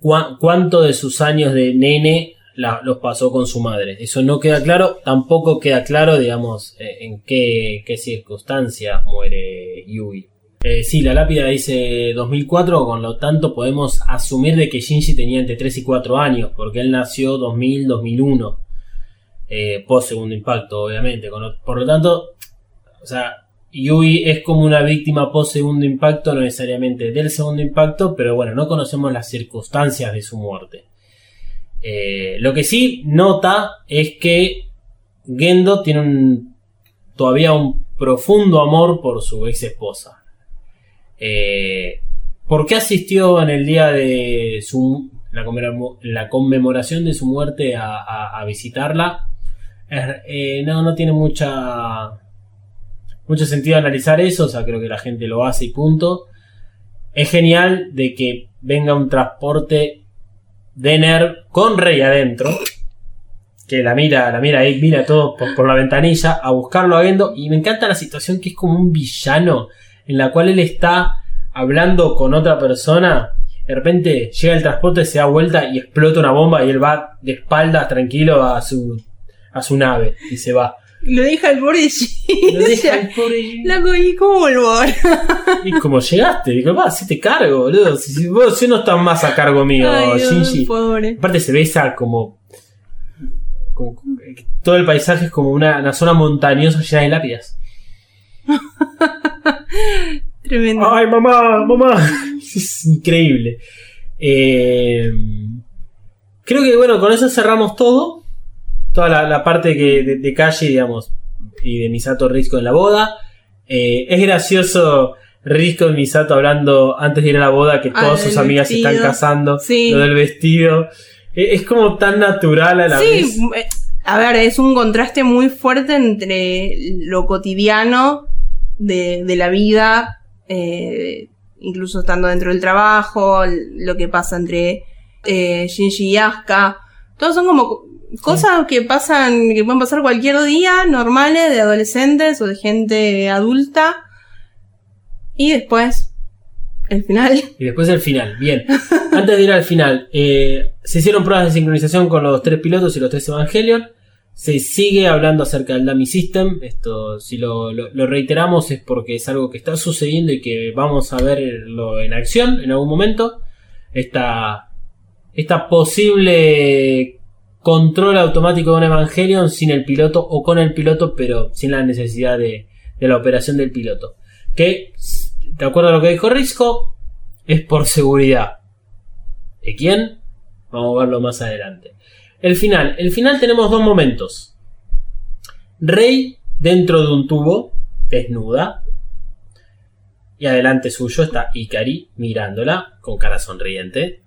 cu cuánto de sus años de nene la, los pasó con su madre. Eso no queda claro. Tampoco queda claro, digamos, eh, en qué, qué circunstancias muere Yui. Eh, sí, la lápida dice 2004, con lo tanto podemos asumir de que Shinji tenía entre 3 y 4 años, porque él nació 2000-2001, eh, post segundo impacto, obviamente. Por lo tanto, Yui es como una víctima post segundo impacto, no necesariamente del segundo impacto, pero bueno, no conocemos las circunstancias de su muerte. Eh, lo que sí nota es que Gendo tiene un, todavía un profundo amor por su ex esposa. Eh, ¿Por qué asistió en el día de su, la, conmemoración de su muerte a, visitarla? Eh, no, no tiene mucha mucho sentido analizar eso, o sea, creo que la gente lo hace y punto. Es genial de que venga un transporte de Nerv con Rey adentro. Que la mira, la mira ahí, mira todo por, la ventanilla a buscarlo a. Y me encanta la situación que es como un villano en la cual él está hablando con otra persona. De repente llega el transporte, se da vuelta y explota una bomba y él va de espaldas tranquilo a su, a su nave y se va. Lo deja el borde Y lo deja el pobre- Loco, ¿y cómo vuelvo ahora? Y como llegaste, digo, va, si te cargo, boludo. Si, si vos si no estás más a cargo mío, Ay, Shinji. pobre. Aparte se ve esa como, como- todo el paisaje es como una, una zona montañosa llena de lápidas. Tremendo. ¡Ay, mamá! ¡Mamá! Es increíble. Eh, creo que, bueno, con eso cerramos todo. Toda la, la parte que, de, de calle, digamos, y de Misato Risco en la boda. Eh, es gracioso Risco y Misato hablando antes de ir a la boda que Ah, todas sus amigas se están casando. Sí. Lo del vestido. Eh, Es como tan natural a la vez. Sí, eh, a ver, es un contraste muy fuerte entre lo cotidiano de, de la vida, eh, incluso estando dentro del trabajo, lo que pasa entre eh, Shinji y Asuka. Todos son como co- cosas que pasan, que pueden pasar cualquier día, normales, de adolescentes o de gente adulta. Y después, el final. Y después el final. Bien. Antes de ir al final, eh, se hicieron pruebas de sincronización con los tres pilotos y los tres Evangelion. Se sigue hablando acerca del Dummy System. Esto, si lo, reiteramos, es porque es algo que está sucediendo y que vamos a verlo en acción en algún momento. Esta, posible control automático de un Evangelion sin el piloto o con el piloto, pero sin la necesidad de, de la operación del piloto. Que, de acuerdo a lo que dijo Risco, es por seguridad. ¿De quién? Vamos a verlo más adelante. El final. El final tenemos dos momentos. Rey dentro de un tubo, desnuda. Y adelante suyo está Ikari mirándola con cara sonriente.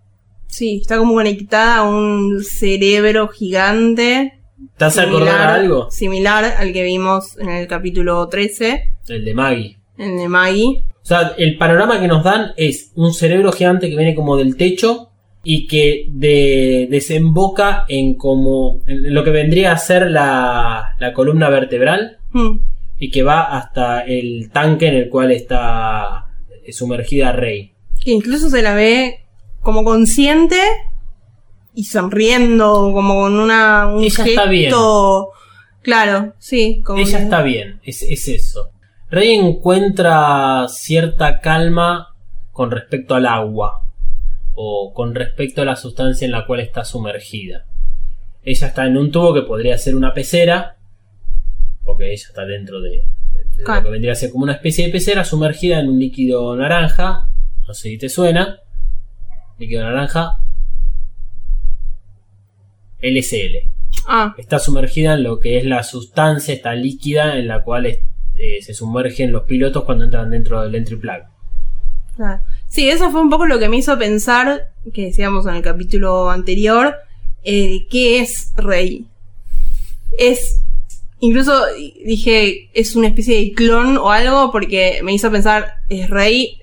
Sí, está como conectada a un cerebro gigante. ¿Te a algo? Similar al que vimos en el capítulo 13, El de Maggie. el de Maggie. O sea, el panorama que nos dan es un cerebro gigante que viene como del techo y que de- desemboca en como en lo que vendría a ser la, la columna vertebral Hmm. y que va hasta el tanque en el cual está sumergida Rey. Que incluso se la ve como consciente y sonriendo, como con una, un Ella está bien. Claro, sí. Como Ella que- está bien, es, es eso. Rey encuentra cierta calma con respecto al agua o con respecto a la sustancia en la cual está sumergida. Ella está en un tubo que podría ser una pecera, porque ella está dentro de, lo que vendría a ser como una especie de pecera sumergida en un líquido naranja. No sé si te suena. Líquido naranja. LSL Ah, está sumergida en lo que es la sustancia, está líquida en la cual es- eh, se sumergen los pilotos cuando entran dentro del entry plug. claro. Sí, eso fue un poco lo que me hizo pensar, que decíamos en el capítulo anterior, eh, ¿qué es Rey? Es, incluso dije, es una especie de clon o algo, porque me hizo pensar, es Rey,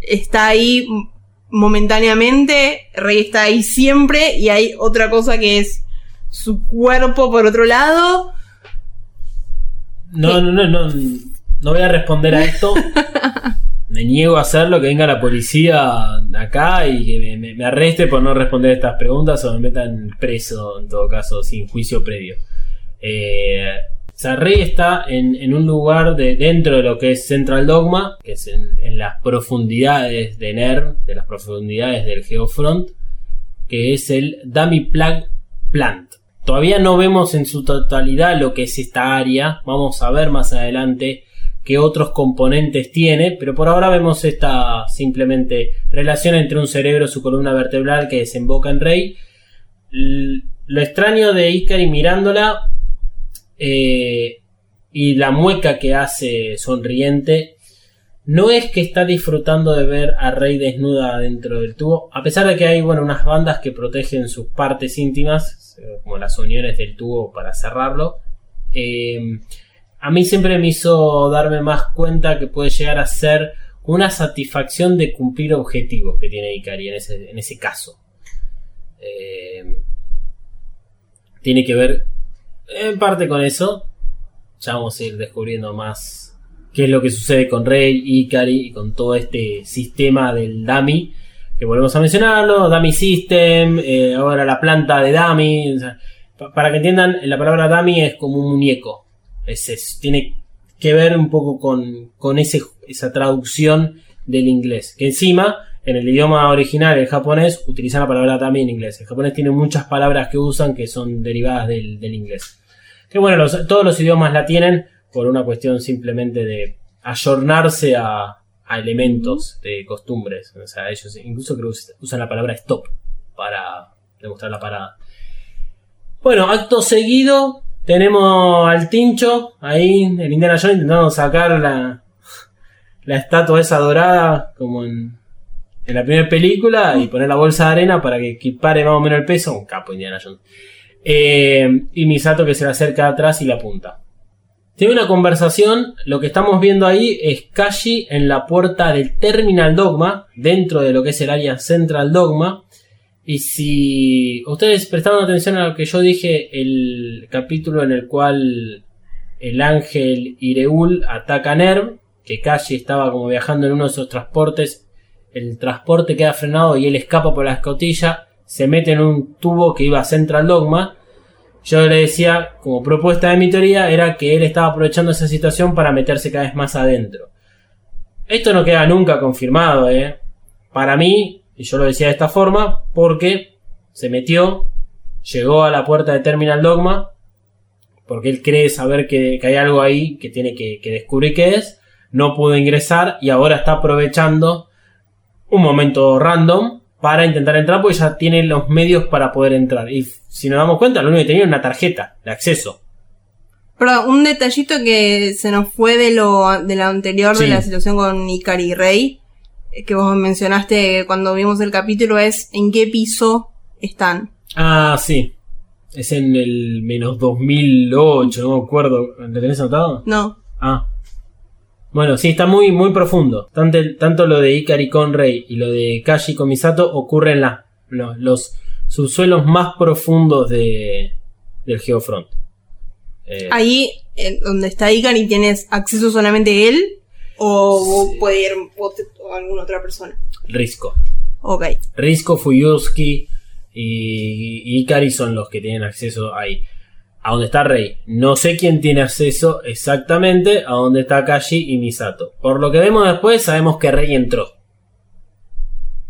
está ahí momentáneamente, Rey está ahí siempre, y hay otra cosa que es su cuerpo por otro lado. No, no, no, no, no voy a responder a esto. Me niego a hacerlo, que venga la policía acá y que me, arreste por no responder estas preguntas o me metan preso, en todo caso, sin juicio previo. Eh, está en, un lugar de, dentro de lo que es Central Dogma, que es en, en las profundidades de NERV, de las profundidades del Geofront, que es el Dummy Plug Plant. Todavía no vemos en su totalidad lo que es esta área, vamos a ver más adelante qué otros componentes tiene, pero por ahora vemos esta simplemente relación entre un cerebro y su columna vertebral que desemboca en Rey. Lo extraño de Ikari mirándola eh, y la mueca que hace sonriente no es que está disfrutando de ver a Rey desnuda dentro del tubo, a pesar de que hay bueno, unas bandas que protegen sus partes íntimas, como las uniones del tubo para cerrarlo. Eh, a mí siempre me hizo darme más cuenta que puede llegar a ser una satisfacción de cumplir objetivos que tiene Ikari en ese, en ese caso. Eh, tiene que ver en parte con eso. Ya vamos a ir descubriendo más qué es lo que sucede con Rey, Ikari y con todo este sistema del Dummy. Que volvemos a mencionarlo, Dummy System, eh, ahora la planta de pa- para que entiendan, la palabra Dummy es como un muñeco. Es, es- tiene que ver un poco con, con ese, esa traducción del inglés. Que encima, en el idioma original, el japonés, utilizan la palabra también en inglés. El japonés tiene muchas palabras que usan que son derivadas del, del inglés. Que bueno, los- todos los idiomas la tienen por una cuestión simplemente de ayornarse a, a elementos de costumbres. O sea, ellos incluso creo usan la palabra stop para demostrar la parada. Bueno, acto seguido tenemos al Tincho ahí en Indiana Jones intentando sacar la, la estatua esa dorada como en, en la primera película y poner la bolsa de arena para que equipare más o menos el peso. Un capo Indiana Jones. Eh, y Misato que se le acerca atrás y la apunta. Tiene una conversación, lo que estamos viendo ahí es Kashi en la puerta del Terminal Dogma, dentro de lo que es el área Central Dogma. Y si ustedes prestaron atención a lo que yo dije, el capítulo en el cual el ángel Ireul ataca a Nerv, que Kashi estaba como viajando en uno de esos transportes, el transporte queda frenado y él escapa por la escotilla, se mete en un tubo que iba a Central Dogma. Yo le decía, como propuesta de mi teoría, era que él estaba aprovechando esa situación para meterse cada vez más adentro. Esto no queda nunca confirmado, ¿eh? Para mí, y yo lo decía de esta forma, porque se metió, llegó a la puerta de Terminal Dogma, porque él cree saber que, que hay algo ahí que tiene que, que descubrir qué es, no pudo ingresar y ahora está aprovechando un momento random para intentar entrar porque ya tiene los medios para poder entrar. Y si nos damos cuenta, lo único que tenía era una tarjeta de acceso. Perdón, un detallito que se nos fue de lo, de lo anterior Sí. de la situación con Ikari y Rey, que vos mencionaste cuando vimos el capítulo, es en qué piso están. Ah, sí. Es en el menos 2008, no me acuerdo. ¿Lo tenés anotado? No. Ah. Bueno, sí, está muy, muy profundo. Tanto, tanto lo de Ikari con Rey y lo de Kashi con Misato ocurre en la, lo- los subsuelos más profundos de, del Geofront. Eh, Ahí, eh, donde está Ikari, ¿tienes acceso solamente él? ¿O Sí. puede ir o alguna otra persona? Risco. Ok. Risco, Fuyuski y, Ikari son los que tienen acceso ahí. A donde está Rey. No sé quién tiene acceso exactamente a donde está Kashi y Misato. Por lo que vemos después, sabemos que Rey entró.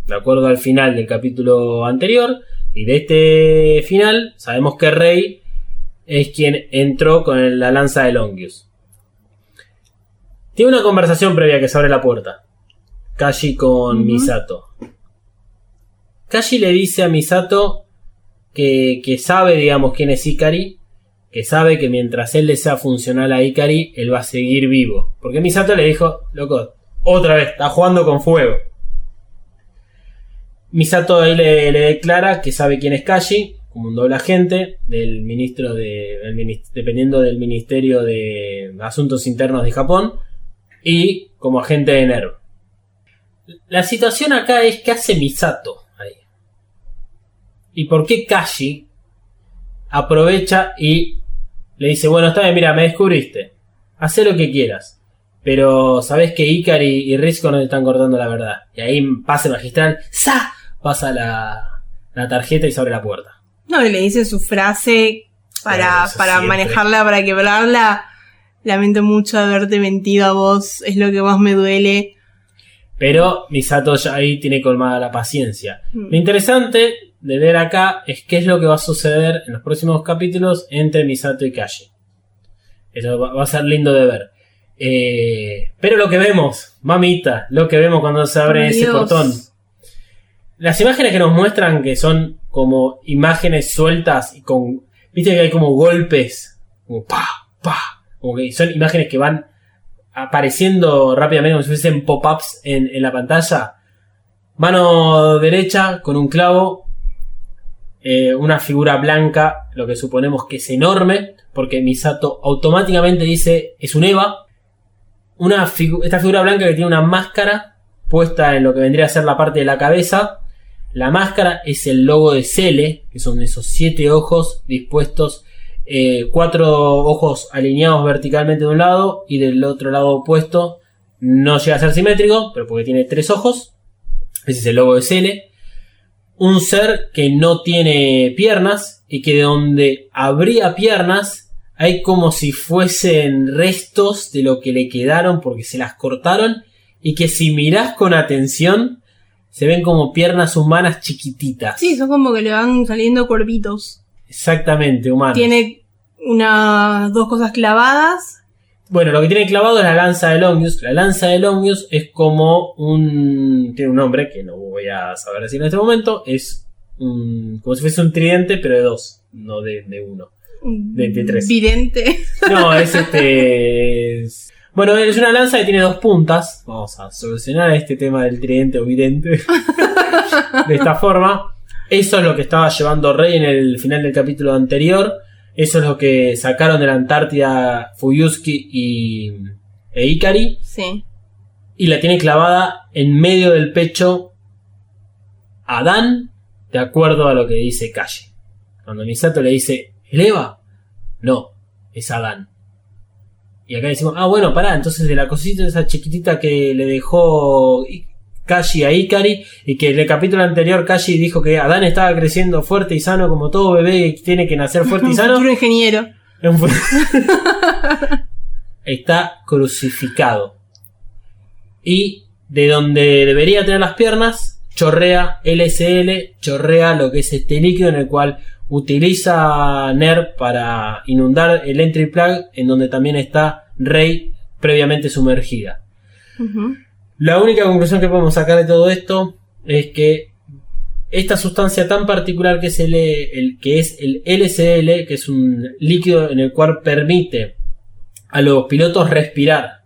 De acuerdo al final del capítulo anterior. Y de este final, sabemos que Rey es quien entró con la lanza de Longius. Tiene una conversación previa que se abre la puerta. Kashi con. Misato. Kashi le dice a Misato que, que sabe, digamos, quién es Ikari, que sabe que mientras él le sea funcional a Ikari, él va a seguir vivo. Porque Misato le dijo, loco, otra vez, está jugando con fuego. Misato ahí le, le declara que sabe quién es Kashi, como un doble agente del ministro de, dependiendo del Ministerio de Asuntos Internos de Japón, y como agente de NERV. La situación acá es qué hace Misato ahí. ¿Y por qué Kashi aprovecha y le dice, bueno, está bien, mira, me descubriste. Haz lo que quieras. Pero sabes que Ikari y Risco no te están cortando la verdad. Y ahí pase magistral, ¡sa! Pasa la, la tarjeta y se abre la puerta. No, y le dice su frase para, para siempre. manejarla, para quebrarla. Lamento mucho haberte mentido a vos, es lo que más me duele. Pero Misato ya ahí tiene colmada la paciencia. Mm. Lo interesante de ver acá es qué es lo que va a suceder en los próximos capítulos entre Misato y Kashi. Eso va, a ser lindo de ver. Eh, pero lo que vemos, mamita, lo que vemos cuando se abre ese portón. Las imágenes que nos muestran que son como imágenes sueltas y con. Viste que hay como golpes. Como pa, pa. Como que son imágenes que van apareciendo rápidamente como si fuesen pop-ups en, la pantalla. Mano derecha con un clavo. eh, una figura blanca, lo que suponemos que es enorme, porque Misato automáticamente dice es un Eva. Esta figura blanca que tiene una máscara puesta en lo que vendría a ser la parte de la cabeza. La máscara es el logo de Cele, que son esos siete ojos dispuestos, eh, cuatro ojos alineados verticalmente de un lado y del otro lado opuesto. No llega a ser simétrico, pero porque tiene tres ojos. Ese es el logo de Cele. Un ser que no tiene piernas y que de donde habría piernas hay como si fuesen restos de lo que le quedaron porque se las cortaron y que si mirás con atención se ven como piernas humanas chiquititas. Sí, son como que le van saliendo cuerpitos. Exactamente, humanas. Tiene unas dos cosas clavadas. Bueno, lo que tiene clavado es la lanza de Longius. La lanza de Longius es como un... Tiene un nombre que no voy a saber decir en este momento. Es un- como si fuese un tridente, pero de dos, no de, de uno. De- de tres. Vidente. No, es este... es- Bueno, es una lanza que tiene dos puntas. Vamos a solucionar este tema del tridente o vidente de esta forma. Eso es lo que estaba llevando Rey en el final del capítulo anterior. Eso es lo que sacaron de la Antártida Fuyuski y e Ikari. Sí. Y la tiene clavada en medio del pecho Adán, de acuerdo a lo que dice Kashi. Cuando Misato le dice, ¿Eleva? No, es Adán. Y acá decimos, ah, bueno, pará, entonces de la cosita esa chiquitita que le dejó I- Kashi a Ikari, y que en el capítulo anterior Kashi dijo que Adán estaba creciendo fuerte y sano como todo bebé y tiene que nacer fuerte y Un sano. futuro ingeniero. está crucificado. Y de donde debería tener las piernas, chorrea LSL, chorrea lo que es este líquido en el cual utiliza NER para inundar el entry plug, en donde también está Rey previamente sumergida. La única conclusión que podemos sacar de todo esto es que esta sustancia tan particular que es el, que es el LCL, que es un líquido en el cual permite a los pilotos respirar.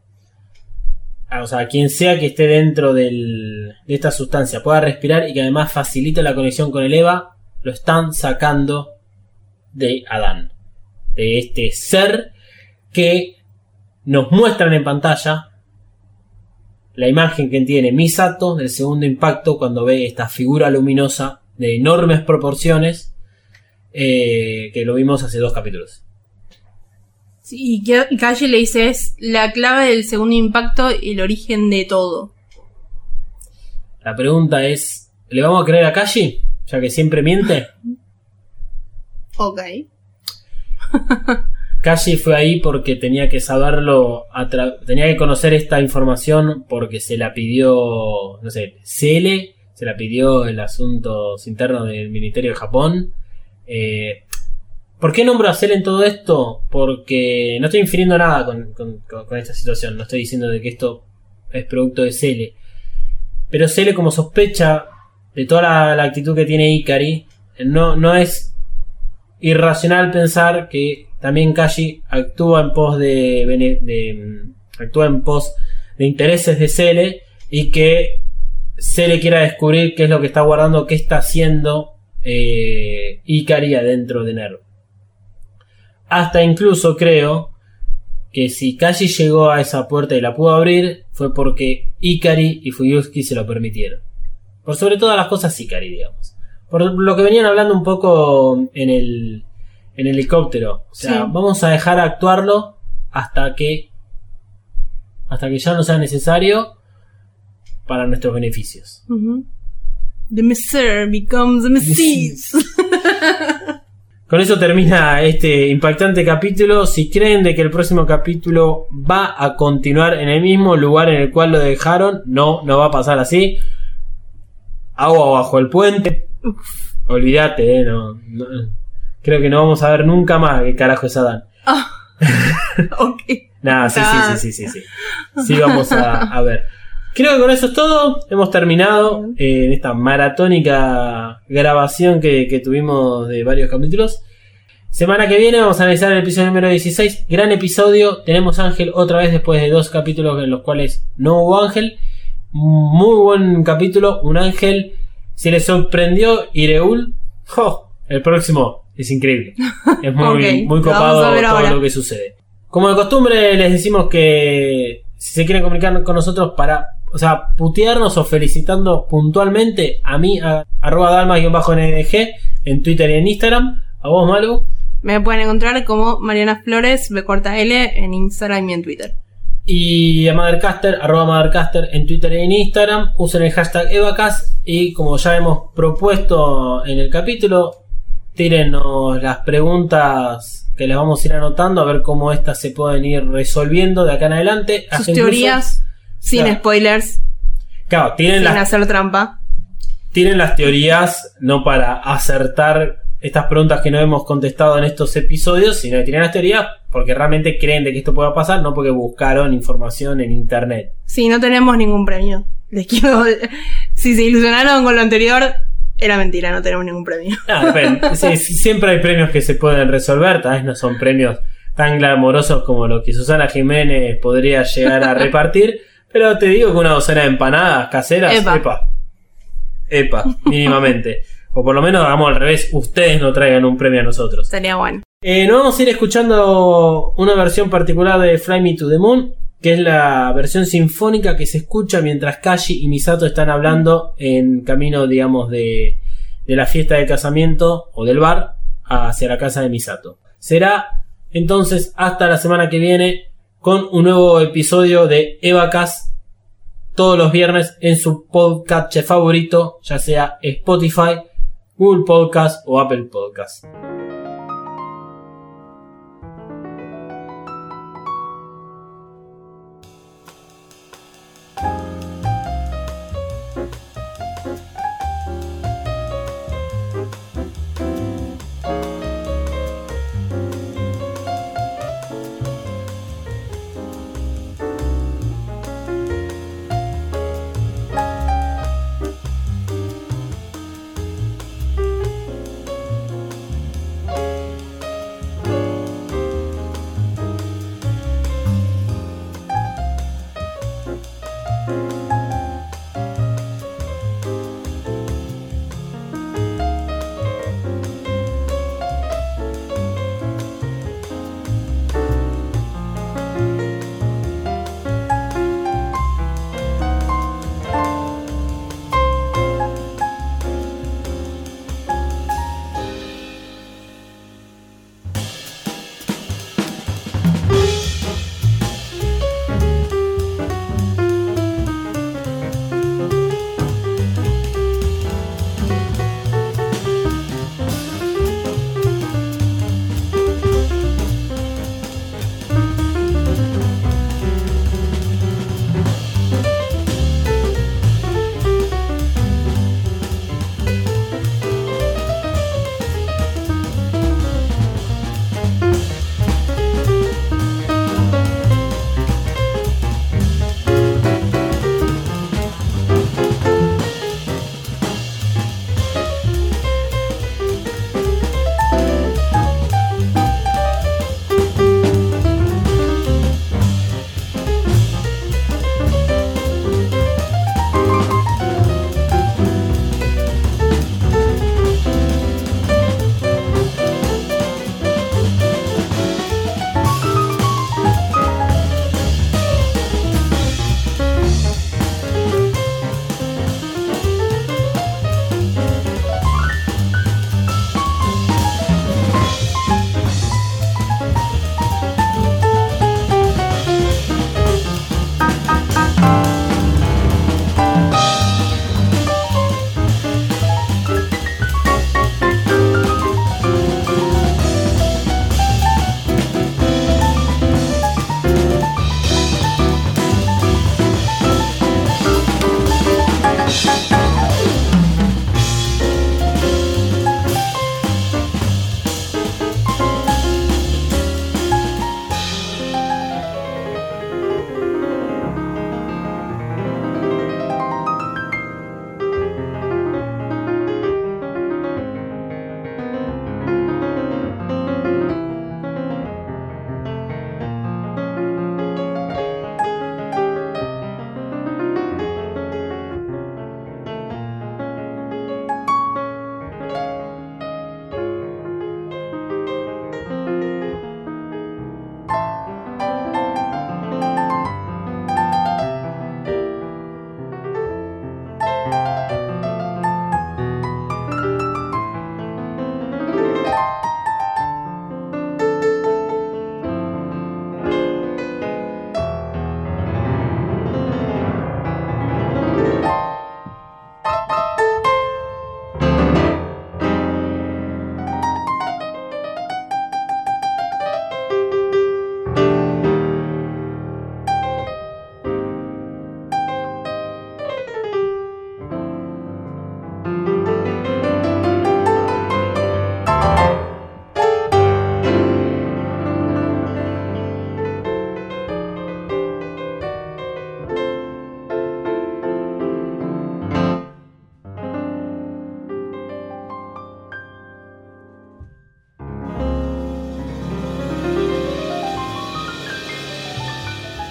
Ah, O sea, quien sea que esté dentro de esta sustancia pueda respirar y que además facilite la conexión con el EVA, lo están sacando de Adán. De este ser que nos muestran en pantalla la imagen que tiene Misato del segundo impacto cuando ve esta figura luminosa de enormes proporciones eh, que lo vimos hace dos capítulos. Sí, y Kashi le dice es la clave del segundo impacto y el origen de todo. La pregunta es, ¿le vamos a creer a Kashi? Ya que siempre miente. Ok. Kashi fue ahí porque tenía que saberlo, tenía que conocer esta información porque se la pidió, no sé, CL, se la pidió el asuntos internos del Ministerio de Japón. Eh, ¿Por qué nombro a Cell en todo esto? Porque no estoy infiriendo nada con, esta situación, no estoy diciendo de que esto es producto de Cele. Pero Cele como sospecha de toda la, la actitud que tiene Ikari, no, no es irracional pensar que también Kashi actúa en pos de, actúa en pos de intereses de Cele y que Cele quiera descubrir qué es lo que está guardando, qué está haciendo eh, Ikari adentro de Nerv. Hasta incluso creo que si Kashi llegó a esa puerta y la pudo abrir fue porque Ikari y Fuyuski se lo permitieron. Por sobre todas las cosas Ikari, digamos. Por lo que venían hablando un poco en el, en el helicóptero. O sea, Sí. vamos a dejar actuarlo hasta que hasta que ya no sea necesario para nuestros beneficios. The Messer becomes a Messis. Con eso termina este impactante capítulo. Si creen de que el próximo capítulo va a continuar en el mismo lugar en el cual lo dejaron, no, no va a pasar así. Agua bajo el puente. Olvídate, eh, no, no- creo que no vamos a ver nunca más qué carajo es Adán. Ah. ok. Nada, sí, sí, sí, sí, sí, sí. Sí, vamos a, a ver. Creo que con eso es todo. Hemos terminado eh, en esta maratónica grabación que, que tuvimos de varios capítulos. Semana que viene vamos a analizar el episodio número 16. Gran episodio. Tenemos Ángel otra vez después de dos capítulos en los cuales no hubo Ángel. Muy buen capítulo. Un Ángel. Si les sorprendió Ireul, ¡jo! el próximo es increíble. Es muy, muy lo copado ver todo ahora. lo que sucede. Como de costumbre, les decimos que si se quieren comunicar con nosotros para o sea, putearnos o felicitando puntualmente a mí, a arroba dalma-ndg en Twitter y en Instagram. A vos, Malu. Me pueden encontrar como Mariana Flores, B corta L, en Instagram y en Twitter. Y a Mothercaster, arroba Mothercaster en Twitter y en Instagram. Usen el hashtag Evacas. Y como ya hemos propuesto en el capítulo, tírenos las preguntas que les vamos a ir anotando a ver cómo estas se pueden ir resolviendo de acá en adelante. Sus incluso- teorías, sin Claro. spoilers, Claro, tienen sin las, hacer trampa. tienen las teorías no para acertar estas preguntas que no hemos contestado en estos episodios, sino que tienen las teorías porque realmente creen de que esto pueda pasar, no porque buscaron información en internet. Sí, no tenemos ningún premio. Les quiero. Si se ilusionaron con lo anterior, era mentira, no tenemos ningún premio. Ah. Sí, siempre hay premios que se pueden resolver, tal vez no son premios tan glamorosos como lo que Susana Jiménez podría llegar a repartir, pero te digo que una docena de empanadas caseras, Epa. epa, epa, mínimamente. O por lo menos hagamos al revés, ustedes no traigan un premio a nosotros. Estaría bueno. Eh, nos vamos a ir escuchando una versión particular de Fly Me to the Moon, que es la versión sinfónica que se escucha mientras Kashi y Misato están hablando en camino, digamos, de, de la fiesta de casamiento o del bar hacia la casa de Misato. Será entonces hasta la semana que viene con un nuevo episodio de Evacas todos los viernes en su podcast favorito, ya sea Spotify, Google Podcast o Apple Podcast.